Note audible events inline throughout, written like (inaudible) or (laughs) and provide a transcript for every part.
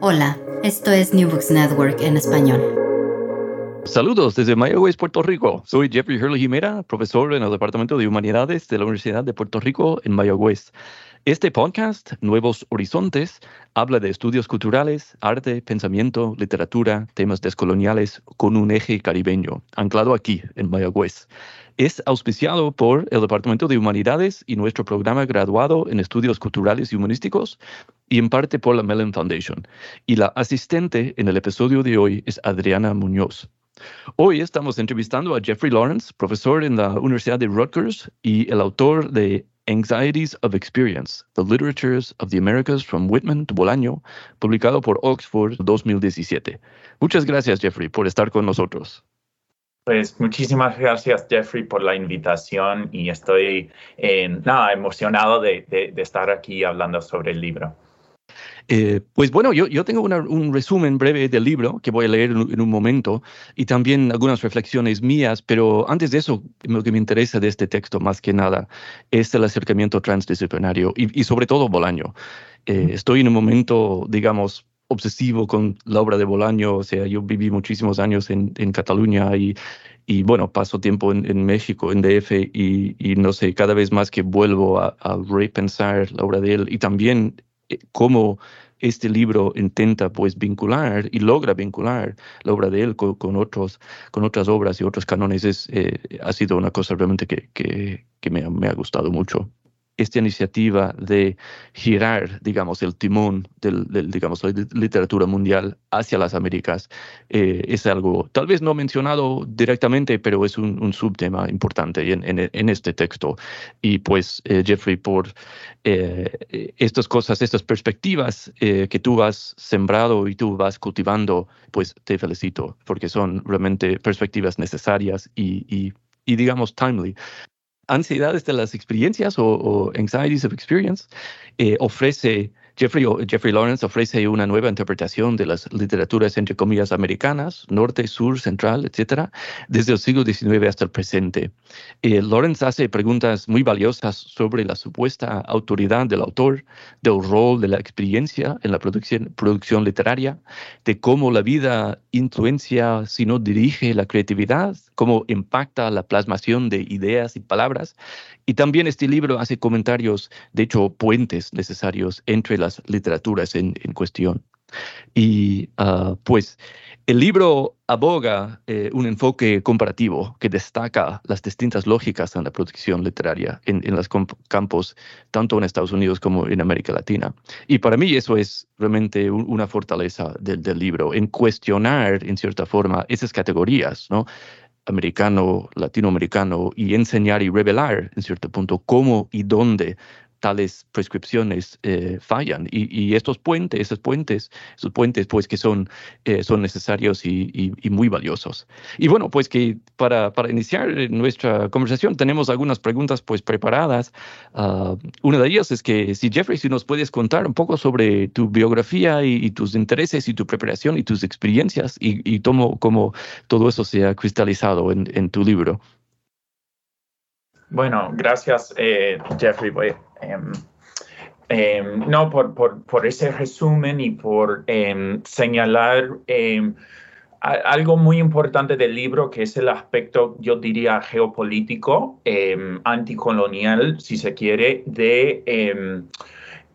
Hola, esto es New Books Network en español. Saludos desde Mayagüez, Puerto Rico. Soy Jeffrey Hurley Jimera, profesor en el Departamento de Humanidades de la Universidad de Puerto Rico en Mayagüez. Este podcast, Nuevos Horizontes, habla de estudios culturales, arte, pensamiento, literatura, temas descoloniales con un eje caribeño, anclado aquí, en Mayagüez. Es auspiciado por el Departamento de Humanidades y nuestro programa graduado en estudios culturales y humanísticos, y en parte por la Mellon Foundation. Y la asistente en el episodio de hoy es Adriana Muñoz. Hoy estamos entrevistando a Jeffrey Lawrence, profesor en la Universidad de Rutgers y el autor de Anxieties of Experience, The Literatures of the Americas from Whitman to Bolaño, publicado por Oxford 2017. Muchas gracias, Jeffrey, por estar con nosotros. Pues muchísimas gracias, Jeffrey, por la invitación y estoy eh, nada, emocionado de, de, de estar aquí hablando sobre el libro. Eh, pues bueno, yo, yo tengo una, un resumen breve del libro que voy a leer en, en, un momento y también algunas reflexiones mías, pero antes de eso, lo que me interesa de este texto más que nada es el acercamiento transdisciplinario y, y sobre todo Bolaño. Eh, estoy en un momento, digamos, obsesivo con la obra de Bolaño, o sea, yo viví muchísimos años en, en Cataluña y, y bueno, paso tiempo en, en México, en DF, y, y, no sé, cada vez más que vuelvo a, a repensar la obra de él y también eh, cómo este libro intenta pues vincular y logra vincular la obra de él con, con otros, con otras obras y otros canones, es, eh, ha sido una cosa realmente que, que, me ha gustado mucho esta iniciativa de girar, digamos, el timón del, del digamos, la literatura mundial hacia las Américas eh, es algo tal vez no mencionado directamente, pero es un, un subtema importante en, en, en, este texto. Y pues, eh, Jeffrey, por eh, estas cosas, estas perspectivas eh, que tú has sembrado y tú vas cultivando, pues te felicito, porque son realmente perspectivas necesarias y, y y digamos timely ansiedades de las experiencias o, o anxieties of experience, eh, ofrece Jeffrey, Lawrence ofrece una nueva interpretación de las literaturas, entre comillas, americanas, norte, sur, central, etcétera, desde el siglo XIX hasta el presente. Eh, Lawrence hace preguntas muy valiosas sobre la supuesta autoridad del autor, del rol de la experiencia en la producción, literaria, de cómo la vida influencia, si no dirige la creatividad, cómo impacta la plasmación de ideas y palabras. Y también este libro hace comentarios, de hecho, puentes necesarios entre las literaturas en, cuestión. Y uh, pues el libro aboga eh, un enfoque comparativo que destaca las distintas lógicas en la producción literaria en, los campos, tanto en Estados Unidos como en América Latina. Y para mí eso es realmente un, una fortaleza del libro, en cuestionar, en cierta forma, esas categorías, ¿no? americano, latinoamericano, y enseñar y revelar, en cierto punto, cómo y dónde tales prescripciones eh, fallan. Y, y, estos puentes, esos puentes, esos puentes, pues que son, eh, son necesarios y, y, y, muy valiosos. Y bueno, pues que para, para iniciar nuestra conversación tenemos algunas preguntas pues preparadas. Uh, una de ellas es que si Jeffrey, si nos puedes contar un poco sobre tu biografía y, tus intereses y tu preparación y tus experiencias y, cómo, cómo todo eso se ha cristalizado en, en tu libro. Bueno, gracias, eh, Jeffrey. Um, um, no, por, por, ese resumen y por um, señalar algo muy importante del libro, que es el aspecto, yo diría, geopolítico, anticolonial, si se quiere, de...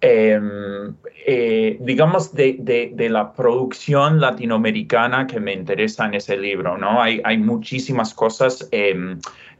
Eh, digamos, de, de, de, la producción latinoamericana que me interesa en ese libro, ¿no? Hay muchísimas cosas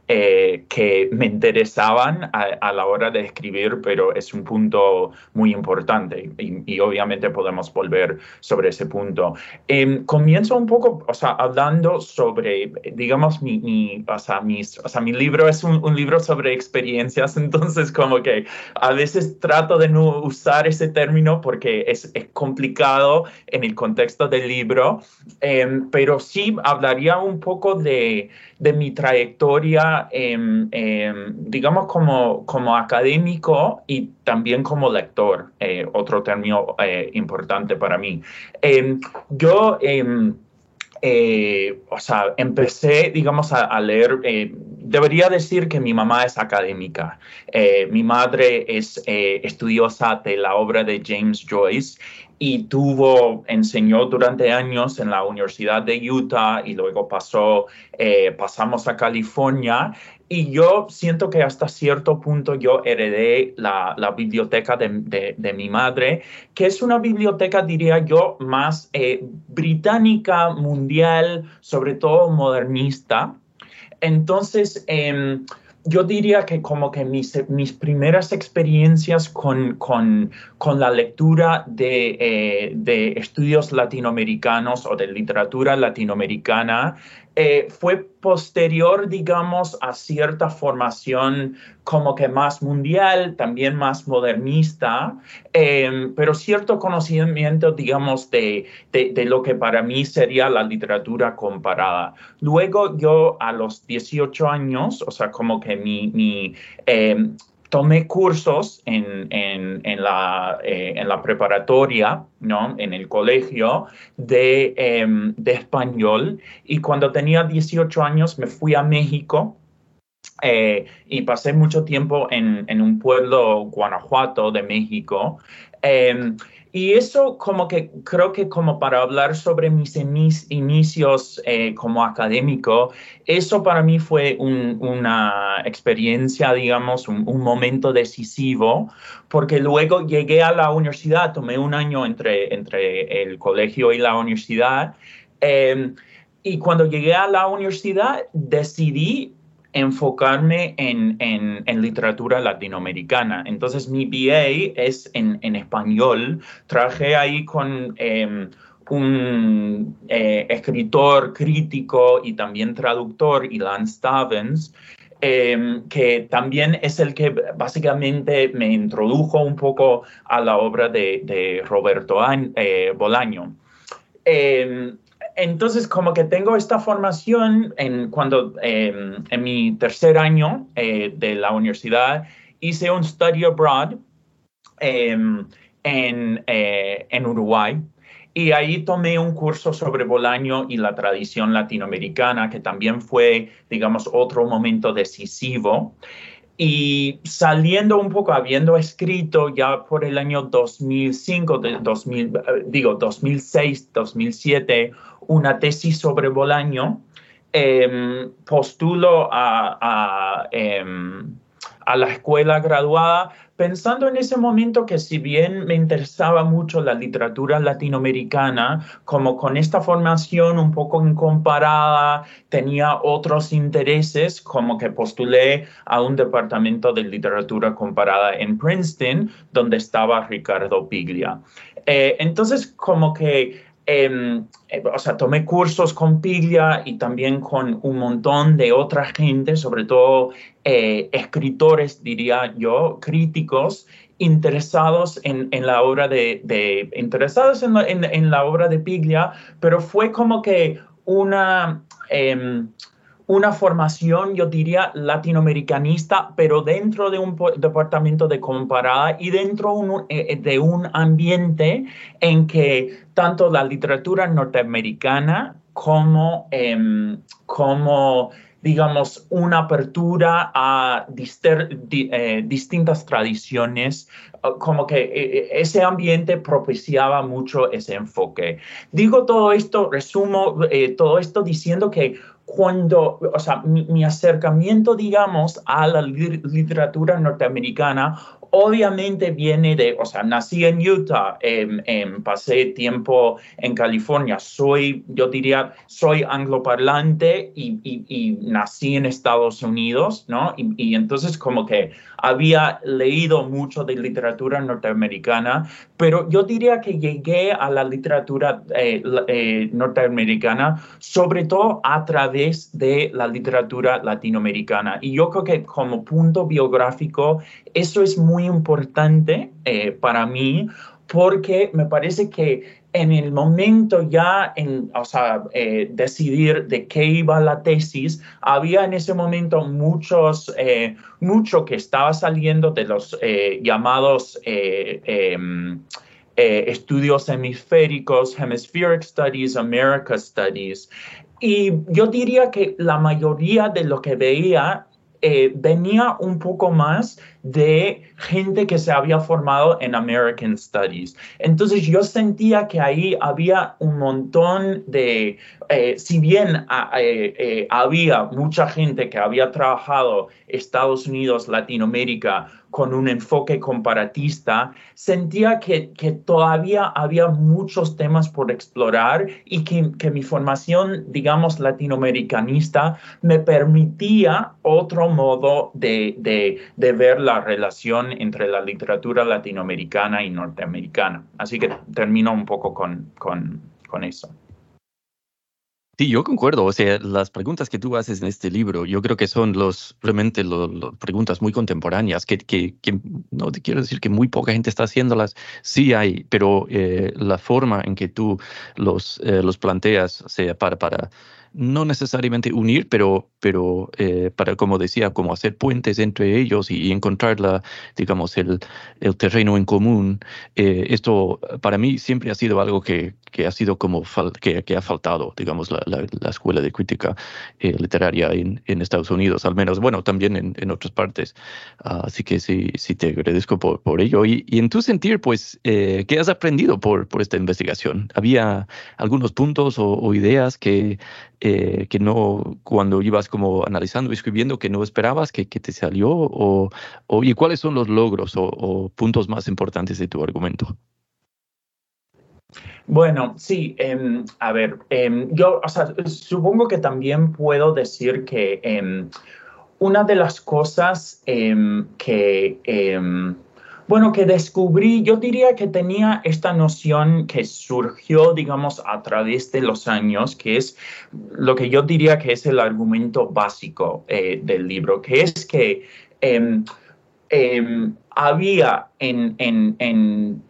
eh, eh, que me interesaban a, la hora de escribir, pero es un punto muy importante y, obviamente podemos volver sobre ese punto. Em, comienzo un poco, o sea, hablando sobre, digamos, mi, mi, o sea, mis, o sea, mi libro es un, un, libro sobre experiencias, (laughs) entonces como que a veces trato de no usar ese término porque es, es complicado en el contexto del libro, em, pero sí hablaría un poco de de mi trayectoria, digamos, como, como académico y también como lector, eh, otro término eh, importante para mí. Em, yo... Em, eh, o sea, empecé, digamos, a, leer, debería decir que mi mamá es académica. mi madre es estudiosa de la obra de James Joyce y tuvo, enseñó durante años en la Universidad de Utah y luego pasó, eh, pasamos a California y yo siento que hasta cierto punto yo heredé la, la biblioteca de, de, mi madre, que es una biblioteca, diría yo, más eh, británica, mundial, sobre todo modernista. Entonces, em, yo diría que como que mis, mis primeras experiencias con, con, con la lectura de, eh, de, estudios latinoamericanos o de literatura latinoamericana eh, fue posterior, digamos, a cierta formación como que más mundial, también más modernista, em, pero cierto conocimiento, digamos, de, de, lo que para mí sería la literatura comparada. Luego yo a los 18 años, o sea, como que mi, em, tomé cursos en, en, la, eh, en, la, preparatoria, ¿no? en el colegio de, em, de, español y cuando tenía 18 años me fui a México eh, y pasé mucho tiempo en, un pueblo, Guanajuato, de México. Y eso como que creo que como para hablar sobre mis inicios eh, como académico, eso para mí fue una experiencia, digamos, un, momento decisivo, porque luego llegué a la universidad, tomé un año entre, entre el colegio y la universidad. Em, y cuando llegué a la universidad decidí enfocarme en, en, literatura latinoamericana. Entonces mi BA es en, en español. Traje ahí con em, un eh, escritor crítico y también traductor, Ilan Stavens, em, que también es el que básicamente me introdujo un poco a la obra de, Roberto eh, Bolaño. Em, entonces, como que tengo esta formación en cuando em, en mi tercer año eh, de la universidad hice un study abroad em, en, eh, en Uruguay y ahí tomé un curso sobre Bolaño y la tradición latinoamericana, que también fue, digamos, otro momento decisivo. Y saliendo un poco, habiendo escrito ya por el año 2005, 2000, digo 2006, 2007, una tesis sobre Bolaño, em, postulo a, em, a, la escuela graduada pensando en ese momento que si bien me interesaba mucho la literatura latinoamericana, como con esta formación un poco incomparada, tenía otros intereses, como que postulé a un departamento de literatura comparada en Princeton, donde estaba Ricardo Piglia. Eh, entonces, como que Em, eh, o sea, tomé cursos con Piglia y también con un montón de otra gente, sobre todo eh, escritores, diría yo, críticos, interesados en, la obra de, interesados en, en, la obra de Piglia, pero fue como que una... Una formación, yo diría, latinoamericanista, pero dentro de un departamento de comparada y dentro eh, eh, de un ambiente en que tanto la literatura norteamericana como, em, como digamos, una apertura a eh, distintas tradiciones, como que ese ambiente propiciaba mucho ese enfoque. Digo todo esto, resumo todo esto diciendo que cuando, o sea, mi, acercamiento, digamos, a la literatura norteamericana obviamente viene de, o sea, nací en Utah, em, em, pasé tiempo en California, soy, yo diría, soy angloparlante y, y, nací en Estados Unidos, ¿no? Y, y, entonces como que había leído mucho de literatura norteamericana, pero yo diría que llegué a la literatura eh, eh, norteamericana sobre todo a través de la literatura latinoamericana. Y yo creo que como punto biográfico, eso es muy importante eh, para mí porque me parece que en el momento ya en, o sea, eh, decidir de qué iba la tesis, había en ese momento muchos, eh, mucho que estaba saliendo de los llamados em, estudios hemisféricos, Hemispheric Studies, America Studies. Y yo diría que la mayoría de lo que veía eh, venía un poco más de gente que se había formado en American Studies. Entonces yo sentía que ahí había un montón de, eh, si bien ah, eh, había mucha gente que había trabajado Estados Unidos, Latinoamérica, con un enfoque comparatista, sentía que, que, todavía había muchos temas por explorar y que, que, mi formación, digamos, latinoamericanista me permitía otro modo de, de, de, ver la relación entre la literatura latinoamericana y norteamericana. Así que termino un poco con, con, con eso. Sí, yo concuerdo. O sea, las preguntas que tú haces en este libro, yo creo que son los realmente las preguntas muy contemporáneas, que, que, que, no te quiero decir que muy poca gente está haciéndolas, sí hay, pero eh, la forma en que tú los, eh, los planteas, o sea, para, para no necesariamente unir, pero, pero eh, para, como decía, como hacer puentes entre ellos y, encontrar la, digamos, el, el, terreno en común. Eh, esto para mí siempre ha sido algo que, que ha sido como que, que, ha faltado, digamos, la, la, escuela de crítica eh, literaria en, en, Estados Unidos, al menos, bueno, también en, en otras partes. así que sí, sí te agradezco por, por ello. Y, y, en tu sentir, pues, ¿qué has aprendido por, por esta investigación? ¿Había algunos puntos o, o ideas que eh, que no, cuando ibas como analizando y escribiendo, que no esperabas que, que te salió? O, o, ¿Y cuáles son los logros o, puntos más importantes de tu argumento? Bueno, sí, em, a ver, em, yo o sea, supongo que también puedo decir que em, una de las cosas que bueno, que descubrí, yo diría que tenía esta noción que surgió, digamos, a través de los años, que es lo que yo diría que es el argumento básico eh, del libro, que es que em, había en, en, en,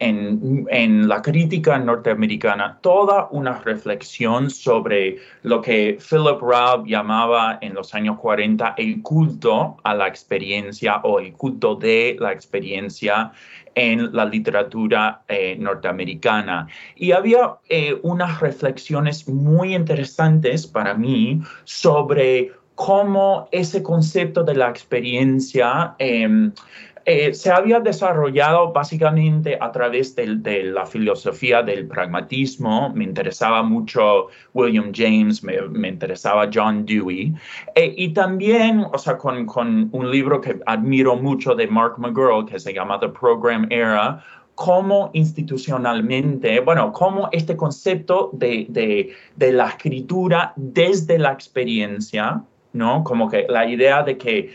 en, la crítica norteamericana toda una reflexión sobre lo que Philip Robb llamaba en los años 40 el culto a la experiencia o el culto de la experiencia en la literatura eh, norteamericana. Y había eh, unas reflexiones muy interesantes para mí sobre cómo ese concepto de la experiencia em, eh, se había desarrollado básicamente a través de, la filosofía del pragmatismo. Me interesaba mucho William James, me, interesaba John Dewey. Eh, y también, o sea, con, un libro que admiro mucho de Mark McGurl, que se llama The Program Era, cómo institucionalmente, bueno, cómo este concepto de, de la escritura desde la experiencia, ¿no? Como que la idea de que,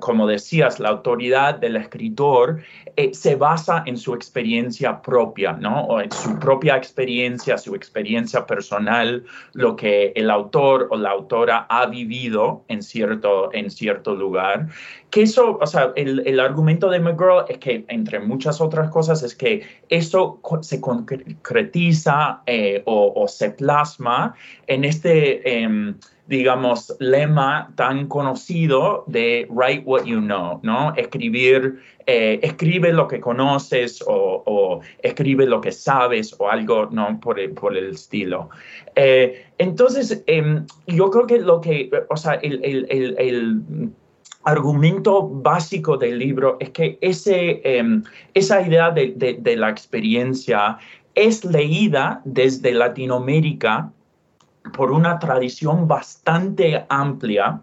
como decías, la autoridad del escritor eh, se basa en su experiencia propia, ¿no? O en su propia experiencia, su experiencia personal, lo que el autor o la autora ha vivido en cierto, en cierto lugar. Que eso, o sea, el, argumento de McGraw es que, entre muchas otras cosas, es que eso se concretiza eh, o, se plasma en este... Em, digamos, lema tan conocido de write what you know, ¿no? Escribir, eh, escribe lo que conoces o, escribe lo que sabes o algo, ¿no? Por el, estilo. Eh, entonces, em, yo creo que lo que, o sea, el, argumento básico del libro es que ese, em, esa idea de, de, de la experiencia es leída desde Latinoamérica por una tradición bastante amplia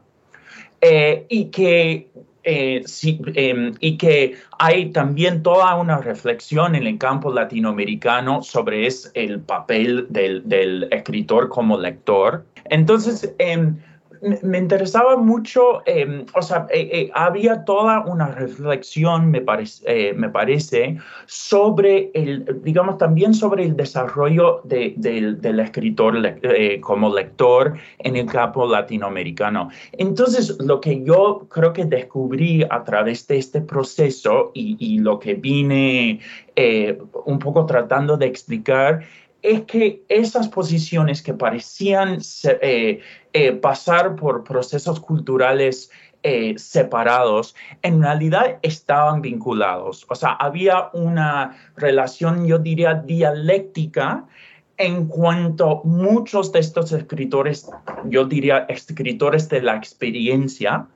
eh, y que eh, em, y que hay también toda una reflexión en el campo latinoamericano sobre es el papel del, del escritor como lector. Entonces, eh, me interesaba mucho, em, o sea, eh, eh, había toda una reflexión, me, parece, eh, me parece, sobre el, digamos, también sobre el desarrollo del escritor como lector en el campo latinoamericano. Entonces, lo que yo creo que descubrí a través de este proceso y, y lo que vine un poco tratando de explicar es que esas posiciones que parecían eh, eh, pasar por procesos culturales eh, separados, en realidad estaban vinculados. O sea, había una relación, yo diría, dialéctica en cuanto muchos de estos escritores, yo diría escritores de la experiencia,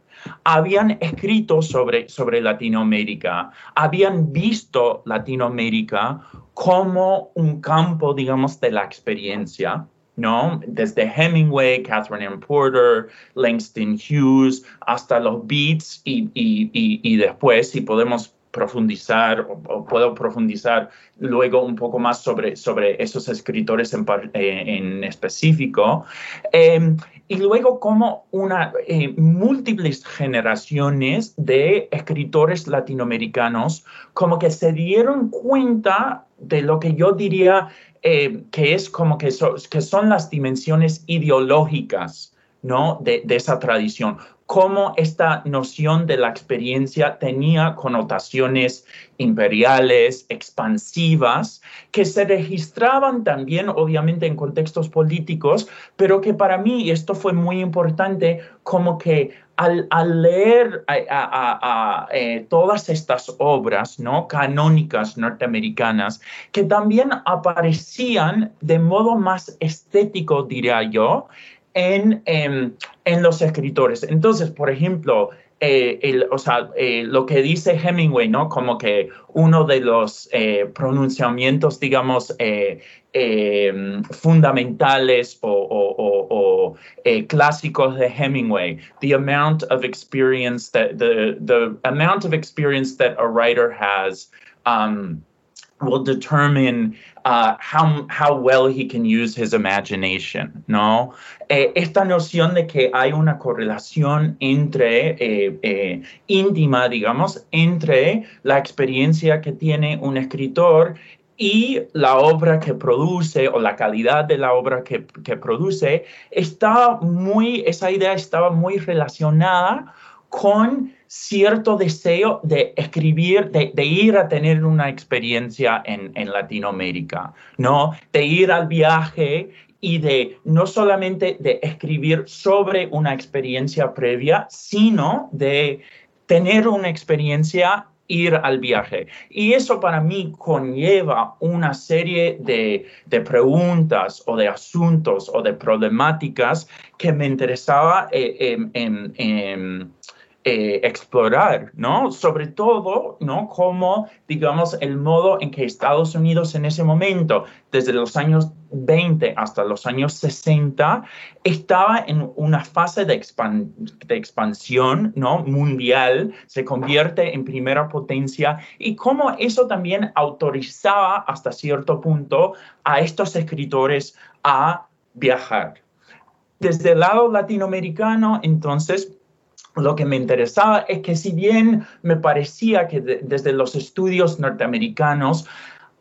habían escrito sobre, sobre Latinoamérica, habían visto Latinoamérica como un campo, digamos, de la experiencia, ¿no? Desde Hemingway, Catherine M. Porter, Langston Hughes, hasta los Beats y, y, y, después, si podemos profundizar o, puedo profundizar luego un poco más sobre, sobre esos escritores en, eh, específico. Eh, y luego como una eh, múltiples generaciones de escritores latinoamericanos como que se dieron cuenta de lo que yo diría eh, que es como que, que son las dimensiones ideológicas ¿no? de, de esa tradición cómo esta noción de la experiencia tenía connotaciones imperiales, expansivas, que se registraban también obviamente en contextos políticos, pero que para mí, y esto fue muy importante, como que al, leer eh, todas estas obras ¿no? canónicas norteamericanas, que también aparecían de modo más estético, diría yo, en, em, en, los escritores. Entonces, por ejemplo, eh, o sea, eh, lo que dice Hemingway, ¿no? Como que uno de los eh, pronunciamientos, digamos, em, fundamentales o, clásicos de Hemingway, the amount of experience that the, the amount of experience that a writer has um, will determine uh, how, how well he can use his imagination, ¿no? Eh, esta noción de que hay una correlación entre, eh, eh, íntima, digamos, entre la experiencia que tiene un escritor y la obra que produce o la calidad de la obra que, que produce, muy, esa idea estaba muy relacionada con cierto deseo de escribir, de, ir a tener una experiencia en, Latinoamérica, ¿no? De ir al viaje y de no solamente de escribir sobre una experiencia previa, sino de tener una experiencia ir al viaje. Y eso para mí conlleva una serie de, preguntas o de asuntos o de problemáticas que me interesaba eh, en eh, explorar, ¿no? Sobre todo, ¿no? Como, digamos, el modo en que Estados Unidos en ese momento, desde los años 20 hasta los años 60, estaba en una fase de, de expansión, ¿no? Mundial, se convierte en primera potencia y cómo eso también autorizaba hasta cierto punto a estos escritores a viajar. Desde el lado latinoamericano, entonces, lo que me interesaba es que si bien me parecía que desde los estudios norteamericanos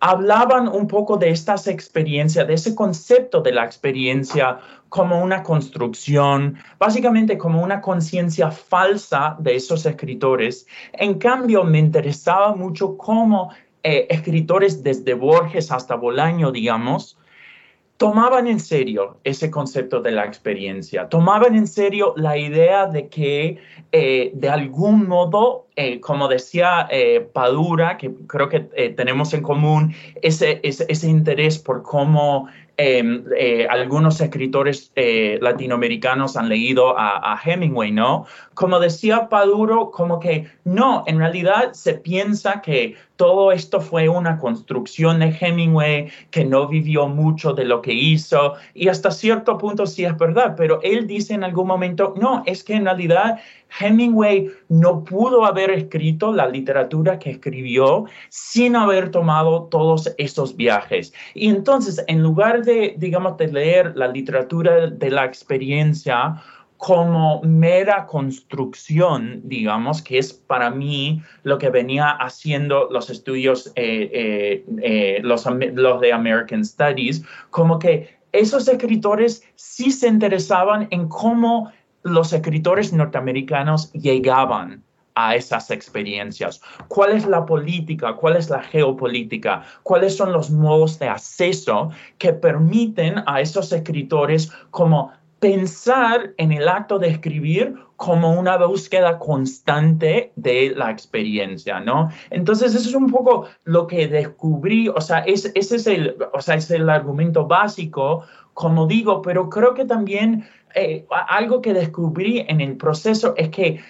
hablaban un poco de estas experiencias, de ese concepto de la experiencia como una construcción, básicamente como una conciencia falsa de esos escritores. En cambio, me interesaba mucho cómo eh, escritores desde Borges hasta Bolaño, digamos, tomaban en serio ese concepto de la experiencia, tomaban en serio la idea de que eh, de algún modo, eh, como decía eh, Padura, que creo que tenemos en común ese, ese, interés por cómo em, algunos escritores latinoamericanos han leído a, a, Hemingway, ¿no? Como decía Paduro, como que no, en realidad se piensa que todo esto fue una construcción de Hemingway, que no vivió mucho de lo que hizo, y hasta cierto punto sí es verdad, pero él dice en algún momento, no, es que en realidad Hemingway no pudo haber escrito la literatura que escribió sin haber tomado todos esos viajes. Y entonces, en lugar de, digamos, de leer la literatura de la experiencia, como mera construcción, digamos, que es para mí lo que venía haciendo los estudios, eh, eh, eh, los, de American Studies, como que esos escritores sí se interesaban en cómo los escritores norteamericanos llegaban a esas experiencias. ¿Cuál es la política? ¿Cuál es la geopolítica? ¿Cuáles son los modos de acceso que permiten a esos escritores como pensar en el acto de escribir como una búsqueda constante de la experiencia, ¿no? Entonces, eso es un poco lo que descubrí, o sea, ese es el, o sea, es el argumento básico, como digo, pero creo que también eh, algo que descubrí en el proceso es que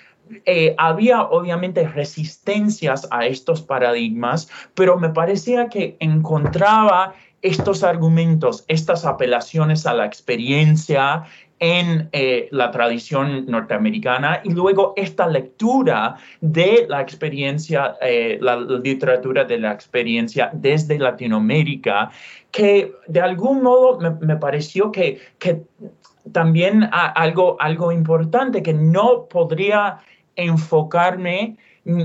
eh, había obviamente resistencias a estos paradigmas, pero me parecía que encontraba estos argumentos, estas apelaciones a la experiencia en eh, la tradición norteamericana y luego esta lectura de la experiencia, la, literatura de la experiencia desde Latinoamérica, que de algún modo me, pareció que, que también algo, algo importante, que no podría enfocarme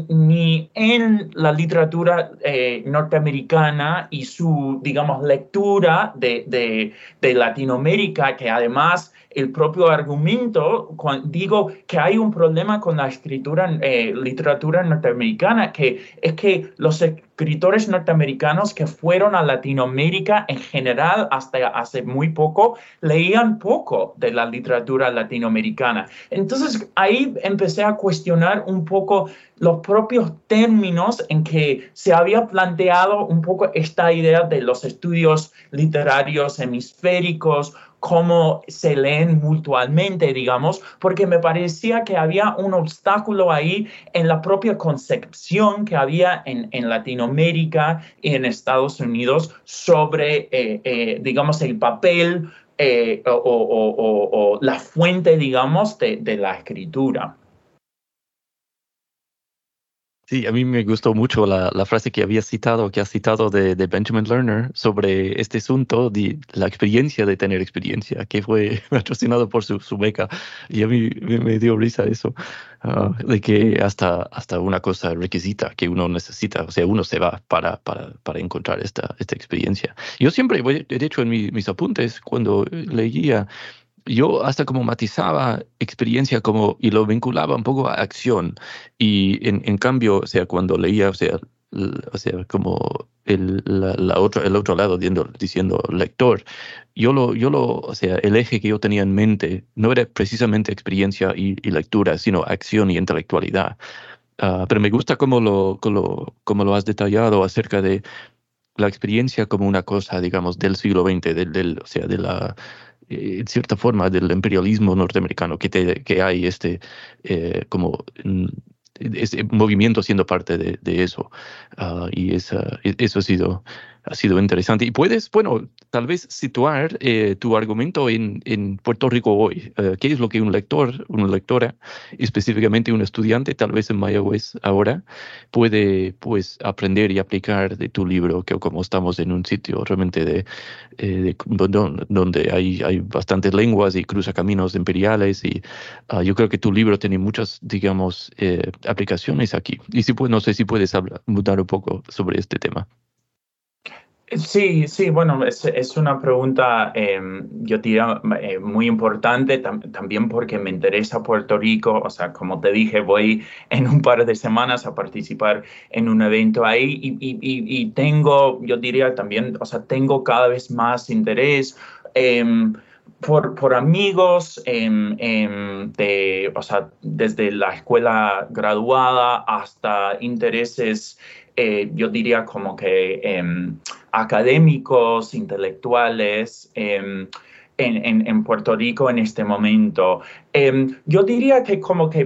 ni en la literatura eh, norteamericana y su, digamos, lectura de, de, de Latinoamérica, que además el propio argumento, cuando digo que hay un problema con la escritura, eh, literatura norteamericana, que es que los escritores norteamericanos que fueron a Latinoamérica en general hasta hace muy poco leían poco de la literatura latinoamericana. Entonces ahí empecé a cuestionar un poco los propios términos en que se había planteado un poco esta idea de los estudios literarios hemisféricos cómo se leen mutuamente, digamos, porque me parecía que había un obstáculo ahí en la propia concepción que había en, Latinoamérica y en Estados Unidos sobre, eh, eh, digamos, el papel eh, o, la fuente, digamos, de la escritura. Sí, a mí me gustó mucho la, la, frase que había citado, que ha citado de, de, Benjamin Lerner sobre este asunto de la experiencia de tener experiencia, que fue (laughs) patrocinado por su, su beca. Y a mí me, dio risa eso, uh, de que hasta, hasta una cosa requisita que uno necesita, o sea, uno se va para, para, para encontrar esta, esta experiencia. Yo siempre, de hecho, en mis apuntes, cuando leía yo hasta como matizaba experiencia como y lo vinculaba un poco a acción y en, en cambio, sea, cuando leía, o sea, o sea, como el, la, otro, el otro lado diciendo, diciendo lector, yo lo, yo lo, o sea, el eje que yo tenía en mente no era precisamente experiencia y, lectura, sino acción y intelectualidad. Ah, pero me gusta cómo lo, cómo, cómo lo has detallado acerca de la experiencia como una cosa, digamos, del siglo XX, del, del, o sea, de la, en cierta forma del imperialismo norteamericano, que, te, que hay este eh, como mm, ese movimiento siendo parte de, eso. Uh, y esa, e, eso ha sido ha sido interesante. Y puedes, bueno, tal vez situar eh, tu argumento en, en, Puerto Rico hoy. Eh, ¿Qué es lo que un lector, una lectora, específicamente un estudiante, tal vez en Mayagüez ahora, puede pues aprender y aplicar de tu libro, que como estamos en un sitio realmente de, eh, donde hay, hay bastantes lenguas y cruza caminos imperiales y uh, yo creo que tu libro tiene muchas, digamos, aplicaciones aquí. Y si, pues, no sé si puedes hablar, mudar un poco sobre este tema. Sí, sí, bueno, es, una pregunta, em, yo diría, eh, muy importante también porque me interesa Puerto Rico. O sea, como te dije, voy en un par de semanas a participar en un evento ahí y, tengo, yo diría también, o sea, tengo cada vez más interés. Em, por, amigos, de, o sea, desde la escuela graduada hasta intereses, eh, yo diría como que em, académicos, intelectuales. Em, en, Puerto Rico en este momento. Em, yo diría que como que,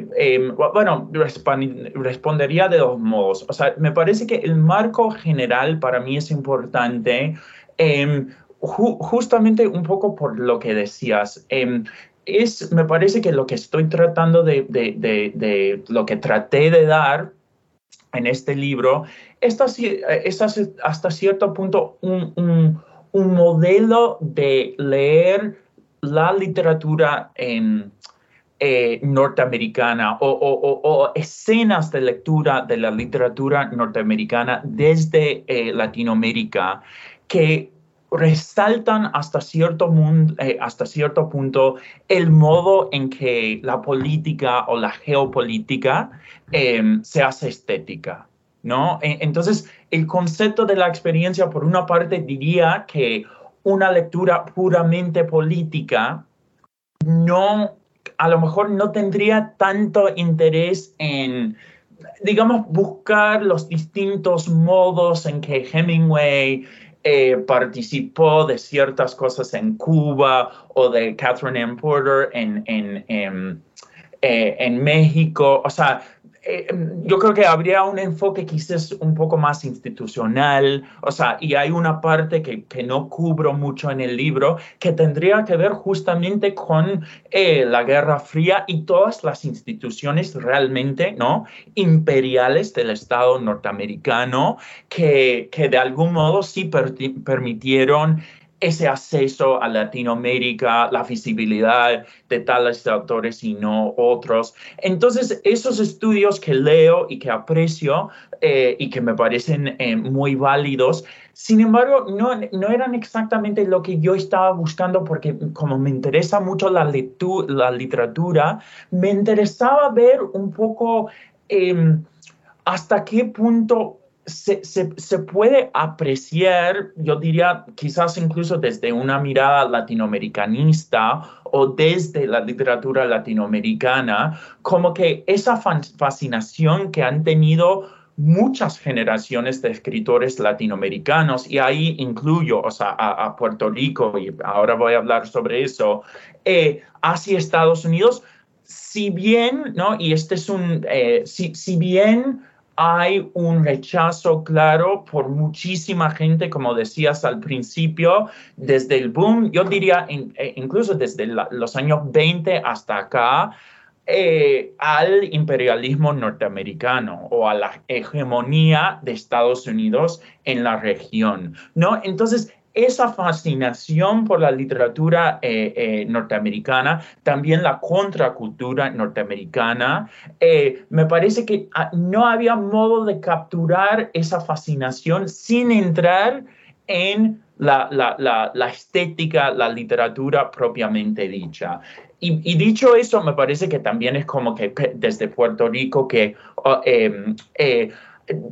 bueno, respondería de dos modos. O sea, me parece que el marco general para mí es importante justamente un poco por lo que decías. Es, me parece que lo que estoy tratando de, de, lo que traté de dar en este libro es, hasta cierto punto un, un, un, modelo de leer la literatura eh, norteamericana o, o, o, escenas de lectura de la literatura norteamericana desde eh, Latinoamérica que resaltan hasta cierto, eh, hasta cierto punto el modo en que la política o la geopolítica em, se hace estética. ¿no? E, entonces, el concepto de la experiencia, por una parte, diría que una lectura puramente política no, a lo mejor no tendría tanto interés en digamos, buscar los distintos modos en que Hemingway eh, participó de ciertas cosas en Cuba o de Catherine M. Porter en, en, en, eh, en México. O sea, eh, yo creo que habría un enfoque quizás un poco más institucional, o sea, y hay una parte que, que no cubro mucho en el libro que tendría que ver justamente con eh, la Guerra Fría y todas las instituciones realmente, ¿no? Imperiales del Estado norteamericano que, que de algún modo sí permitieron ese acceso a Latinoamérica, la visibilidad de tales autores y no otros. Entonces, esos estudios que leo y que aprecio eh, y que me parecen eh, muy válidos, sin embargo, no, no, eran exactamente lo que yo estaba buscando porque como me interesa mucho la, la literatura, me interesaba ver un poco em, hasta qué punto se, se, puede apreciar, yo diría quizás incluso desde una mirada latinoamericanista o desde la literatura latinoamericana, como que esa fascinación que han tenido muchas generaciones de escritores latinoamericanos, y ahí incluyo o sea, a, Puerto Rico, y ahora voy a hablar sobre eso, eh, hacia Estados Unidos, si bien, ¿no? Y este es un, eh, si, si bien hay un rechazo claro por muchísima gente, como decías al principio, desde el boom, yo diría e incluso desde los años 20 hasta acá, eh, al imperialismo norteamericano o a la hegemonía de Estados Unidos en la región, ¿no? Entonces, esa fascinación por la literatura eh, eh, norteamericana, también la contracultura norteamericana, eh, me parece que ah, no había modo de capturar esa fascinación sin entrar en la, estética, la literatura propiamente dicha. Y, dicho eso, me parece que también es como que, desde Puerto Rico que oh, em,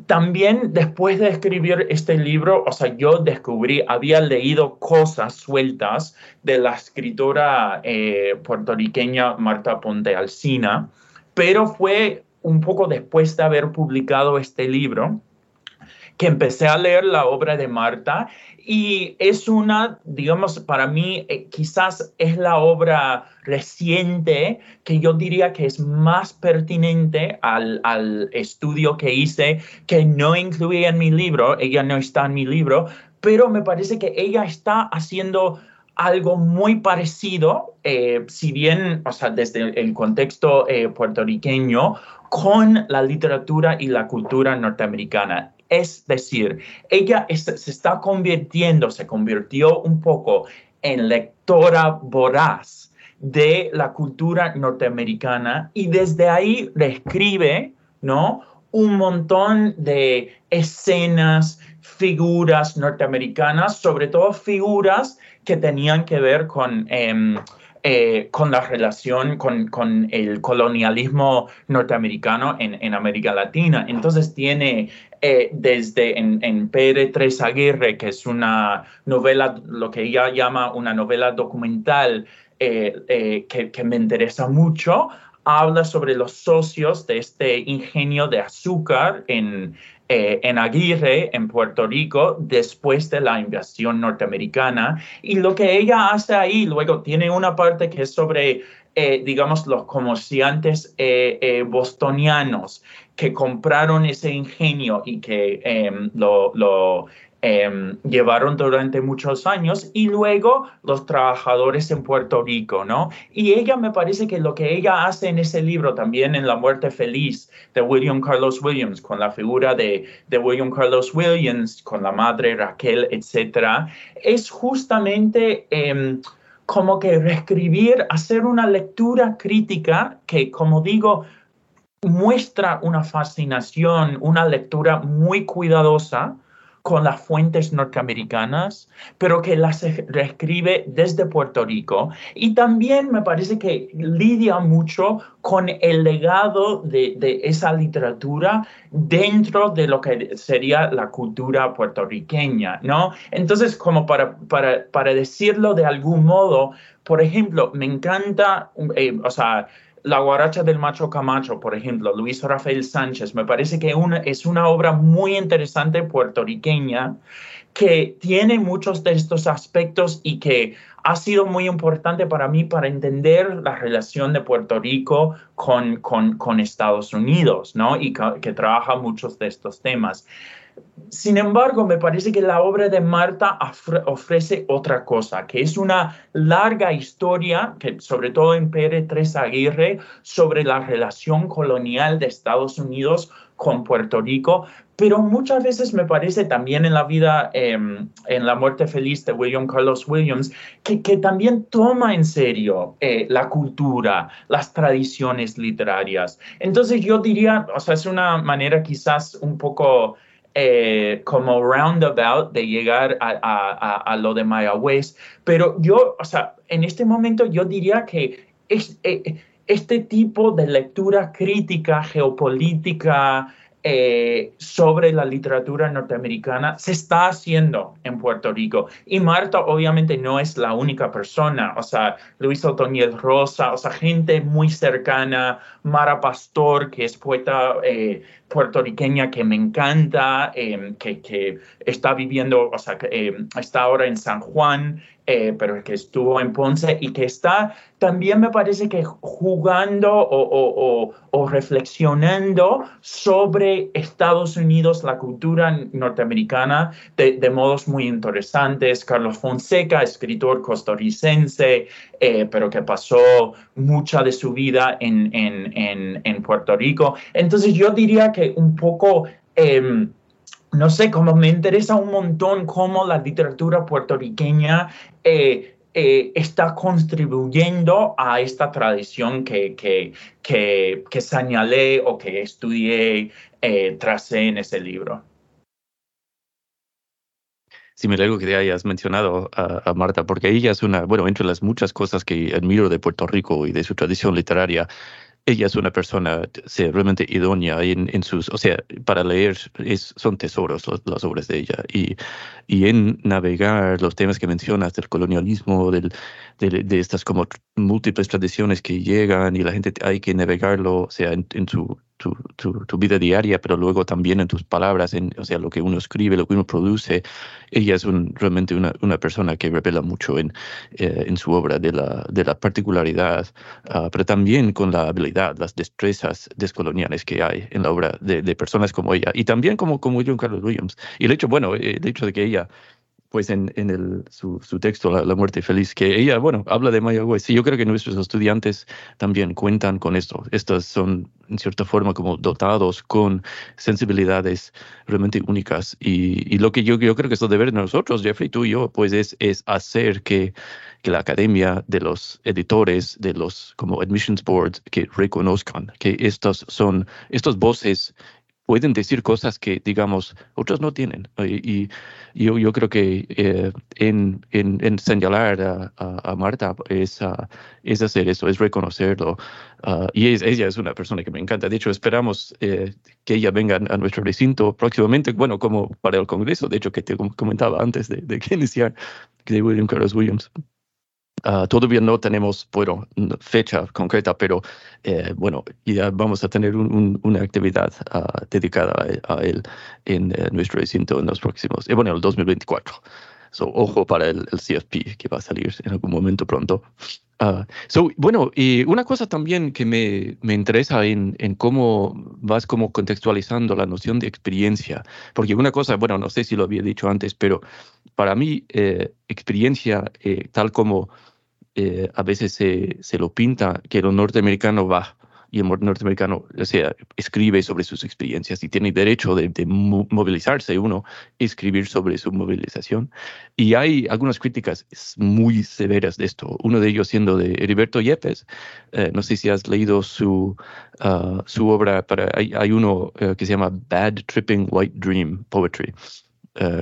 también después de escribir este libro, o sea, yo descubrí, había leído cosas sueltas de la escritora eh, puertorriqueña Marta Ponte Alcina, pero fue un poco después de haber publicado este libro que empecé a leer la obra de Marta y es una, digamos, para mí eh, quizás es la obra reciente que yo diría que es más pertinente al, al estudio que hice, que no incluía en mi libro, ella no está en mi libro, pero me parece que ella está haciendo algo muy parecido, eh, si bien, o sea, desde el contexto eh, puertorriqueño, con la literatura y la cultura norteamericana. Es decir, ella se está convirtiendo, se convirtió un poco en lectora voraz de la cultura norteamericana y desde ahí reescribe, ¿no? Un montón de escenas, figuras norteamericanas, sobre todo figuras que tenían que ver con... Em, eh, con la relación con, con, el colonialismo norteamericano en, en América Latina. Entonces tiene eh, desde en, en PR3 Aguirre, que es una novela, lo que ella llama una novela documental que, que me interesa mucho, habla sobre los socios de este ingenio de azúcar en, eh, en Aguirre, en Puerto Rico, después de la invasión norteamericana. Y lo que ella hace ahí, luego tiene una parte que es sobre, eh, digamos, los comerciantes eh, bostonianos que compraron ese ingenio y que em, lo, Em, llevaron durante muchos años y luego los trabajadores en Puerto Rico, ¿no? Y ella me parece que lo que ella hace en ese libro, también en La muerte feliz de William Carlos Williams, con la figura de, de William Carlos Williams, con la madre Raquel, etcétera, es justamente... Em, como que reescribir, hacer una lectura crítica que, como digo, muestra una fascinación, una lectura muy cuidadosa con las fuentes norteamericanas, pero que las reescribe desde Puerto Rico. Y también me parece que lidia mucho con el legado de, esa literatura dentro de lo que sería la cultura puertorriqueña, ¿no? Entonces, como para, para, para decirlo de algún modo, por ejemplo, me encanta, eh, o sea, la guaracha del macho Camacho, por ejemplo, Luis Rafael Sánchez, me parece que es una obra muy interesante puertorriqueña que tiene muchos de estos aspectos y que ha sido muy importante para mí para entender la relación de Puerto Rico con, Estados Unidos, ¿no? Y que trabaja muchos de estos temas. Sin embargo, me parece que la obra de Marta ofrece otra cosa, que es una larga historia, que sobre todo en Pérez 3 Aguirre, sobre la relación colonial de Estados Unidos con Puerto Rico, pero muchas veces me parece también en la vida, em, en La muerte feliz de William Carlos Williams, que, también toma en serio eh, la cultura, las tradiciones literarias. Entonces yo diría, o sea, es una manera quizás un poco eh, como roundabout de llegar a, lo de Mayagüez, pero yo, o sea, en este momento yo diría que es, eh, este tipo de lectura crítica, geopolítica, eh, sobre la literatura norteamericana se está haciendo en Puerto Rico. Y Marta obviamente no es la única persona, o sea, Luis Otoniel Rosa, o sea, gente muy cercana, Mara Pastor, que es poeta eh, puertorriqueña que me encanta, em, que, está viviendo, o sea, em, está ahora en San Juan, eh, pero que estuvo en Ponce y que está también me parece que jugando o, o, reflexionando sobre Estados Unidos, la cultura norteamericana, de, de, modos muy interesantes. Carlos Fonseca, escritor costarricense, eh, pero que pasó mucha de su vida en, en, en, en Puerto Rico. Entonces yo diría que un poco... Em, no sé, como me interesa un montón cómo la literatura puertorriqueña eh, eh, está contribuyendo a esta tradición que, que, que, señalé o que estudié, eh, en ese libro. Sí, me alegro que hayas mencionado a, Marta, porque ella es una, bueno, entre las muchas cosas que admiro de Puerto Rico y de su tradición literaria, ella es una persona realmente idónea en, en, sus, o sea, para leer es, son tesoros las obras de ella. Y, y en navegar los temas que mencionas del colonialismo, del, de, de, estas como múltiples tradiciones que llegan y la gente hay que navegarlo, o sea, en, en su tu, tu, vida diaria, pero luego también en tus palabras, en, o sea, lo que uno escribe, lo que uno produce. Ella es un, realmente una, una, persona que revela mucho en, eh, en su obra de la, de la particularidad, ah, pero también con la habilidad, las destrezas descoloniales que hay en la obra de, de personas como ella y también como, como John Carlos Williams. Y el hecho, bueno, el hecho de que ella pues en, en el, su, su, texto, la, muerte feliz, que ella, bueno, habla de Mayagüez. Y yo creo que nuestros estudiantes también cuentan con esto. Estos son, en cierta forma, como dotados con sensibilidades realmente únicas. Y, y lo que yo, yo creo que es el deber de nosotros, Jeffrey, tú y yo, pues es, es hacer que, que la academia de los editores, de los como admissions boards, que reconozcan que estas son, estas voces pueden decir cosas que, digamos, otros no tienen. Y, yo, yo, creo que eh, en, en, señalar a, a, Marta es, es, hacer eso, es reconocerlo. Ah, y ella es una persona que me encanta. De hecho, esperamos eh, que ella venga a nuestro recinto próximamente, bueno, como para el Congreso, de hecho, que te comentaba antes de, de que (laughs) iniciar, de William Carlos Williams. Ah, todavía no tenemos bueno, fecha concreta, pero eh, bueno, ya vamos a tener una actividad ah, dedicada a, él en eh, nuestro recinto en los próximos, eh, bueno, el 2024. So, ojo para el, CFP que va a salir en algún momento pronto. Uh, so, bueno, y una cosa también que me, me interesa en, en, cómo vas como contextualizando la noción de experiencia, porque una cosa, bueno, no sé si lo había dicho antes, pero para mí experiencia tal como eh, a veces se, se, lo pinta que el norteamericano va y el norteamericano o sea, escribe sobre sus experiencias y tiene derecho de, movilizarse uno, escribir sobre su movilización. Y hay algunas críticas muy severas de esto, uno de ellos siendo de Heriberto Yepes. Eh, no sé si has leído su, ah, su obra, para, hay, hay uno eh, que se llama Bad Tripping White Dream Poetry.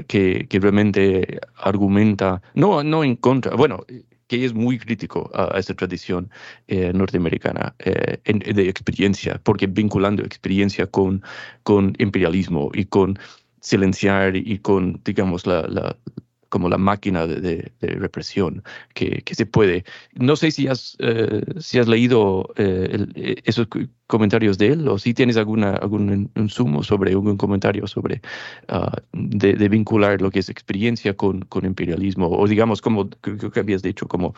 Que, que, realmente argumenta, no, no en contra, bueno, que es muy crítico a, esta tradición eh, norteamericana eh, de experiencia, porque vinculando experiencia con, con imperialismo y con silenciar y con, digamos, la, la, como la máquina de, represión que, se puede. No sé si has, eh, si has leído eh, eh, esos comentarios de él o si tienes alguna, algún insumo sobre, algún comentario sobre ah, de, vincular lo que es experiencia con, con imperialismo o digamos como creo que habías dicho, como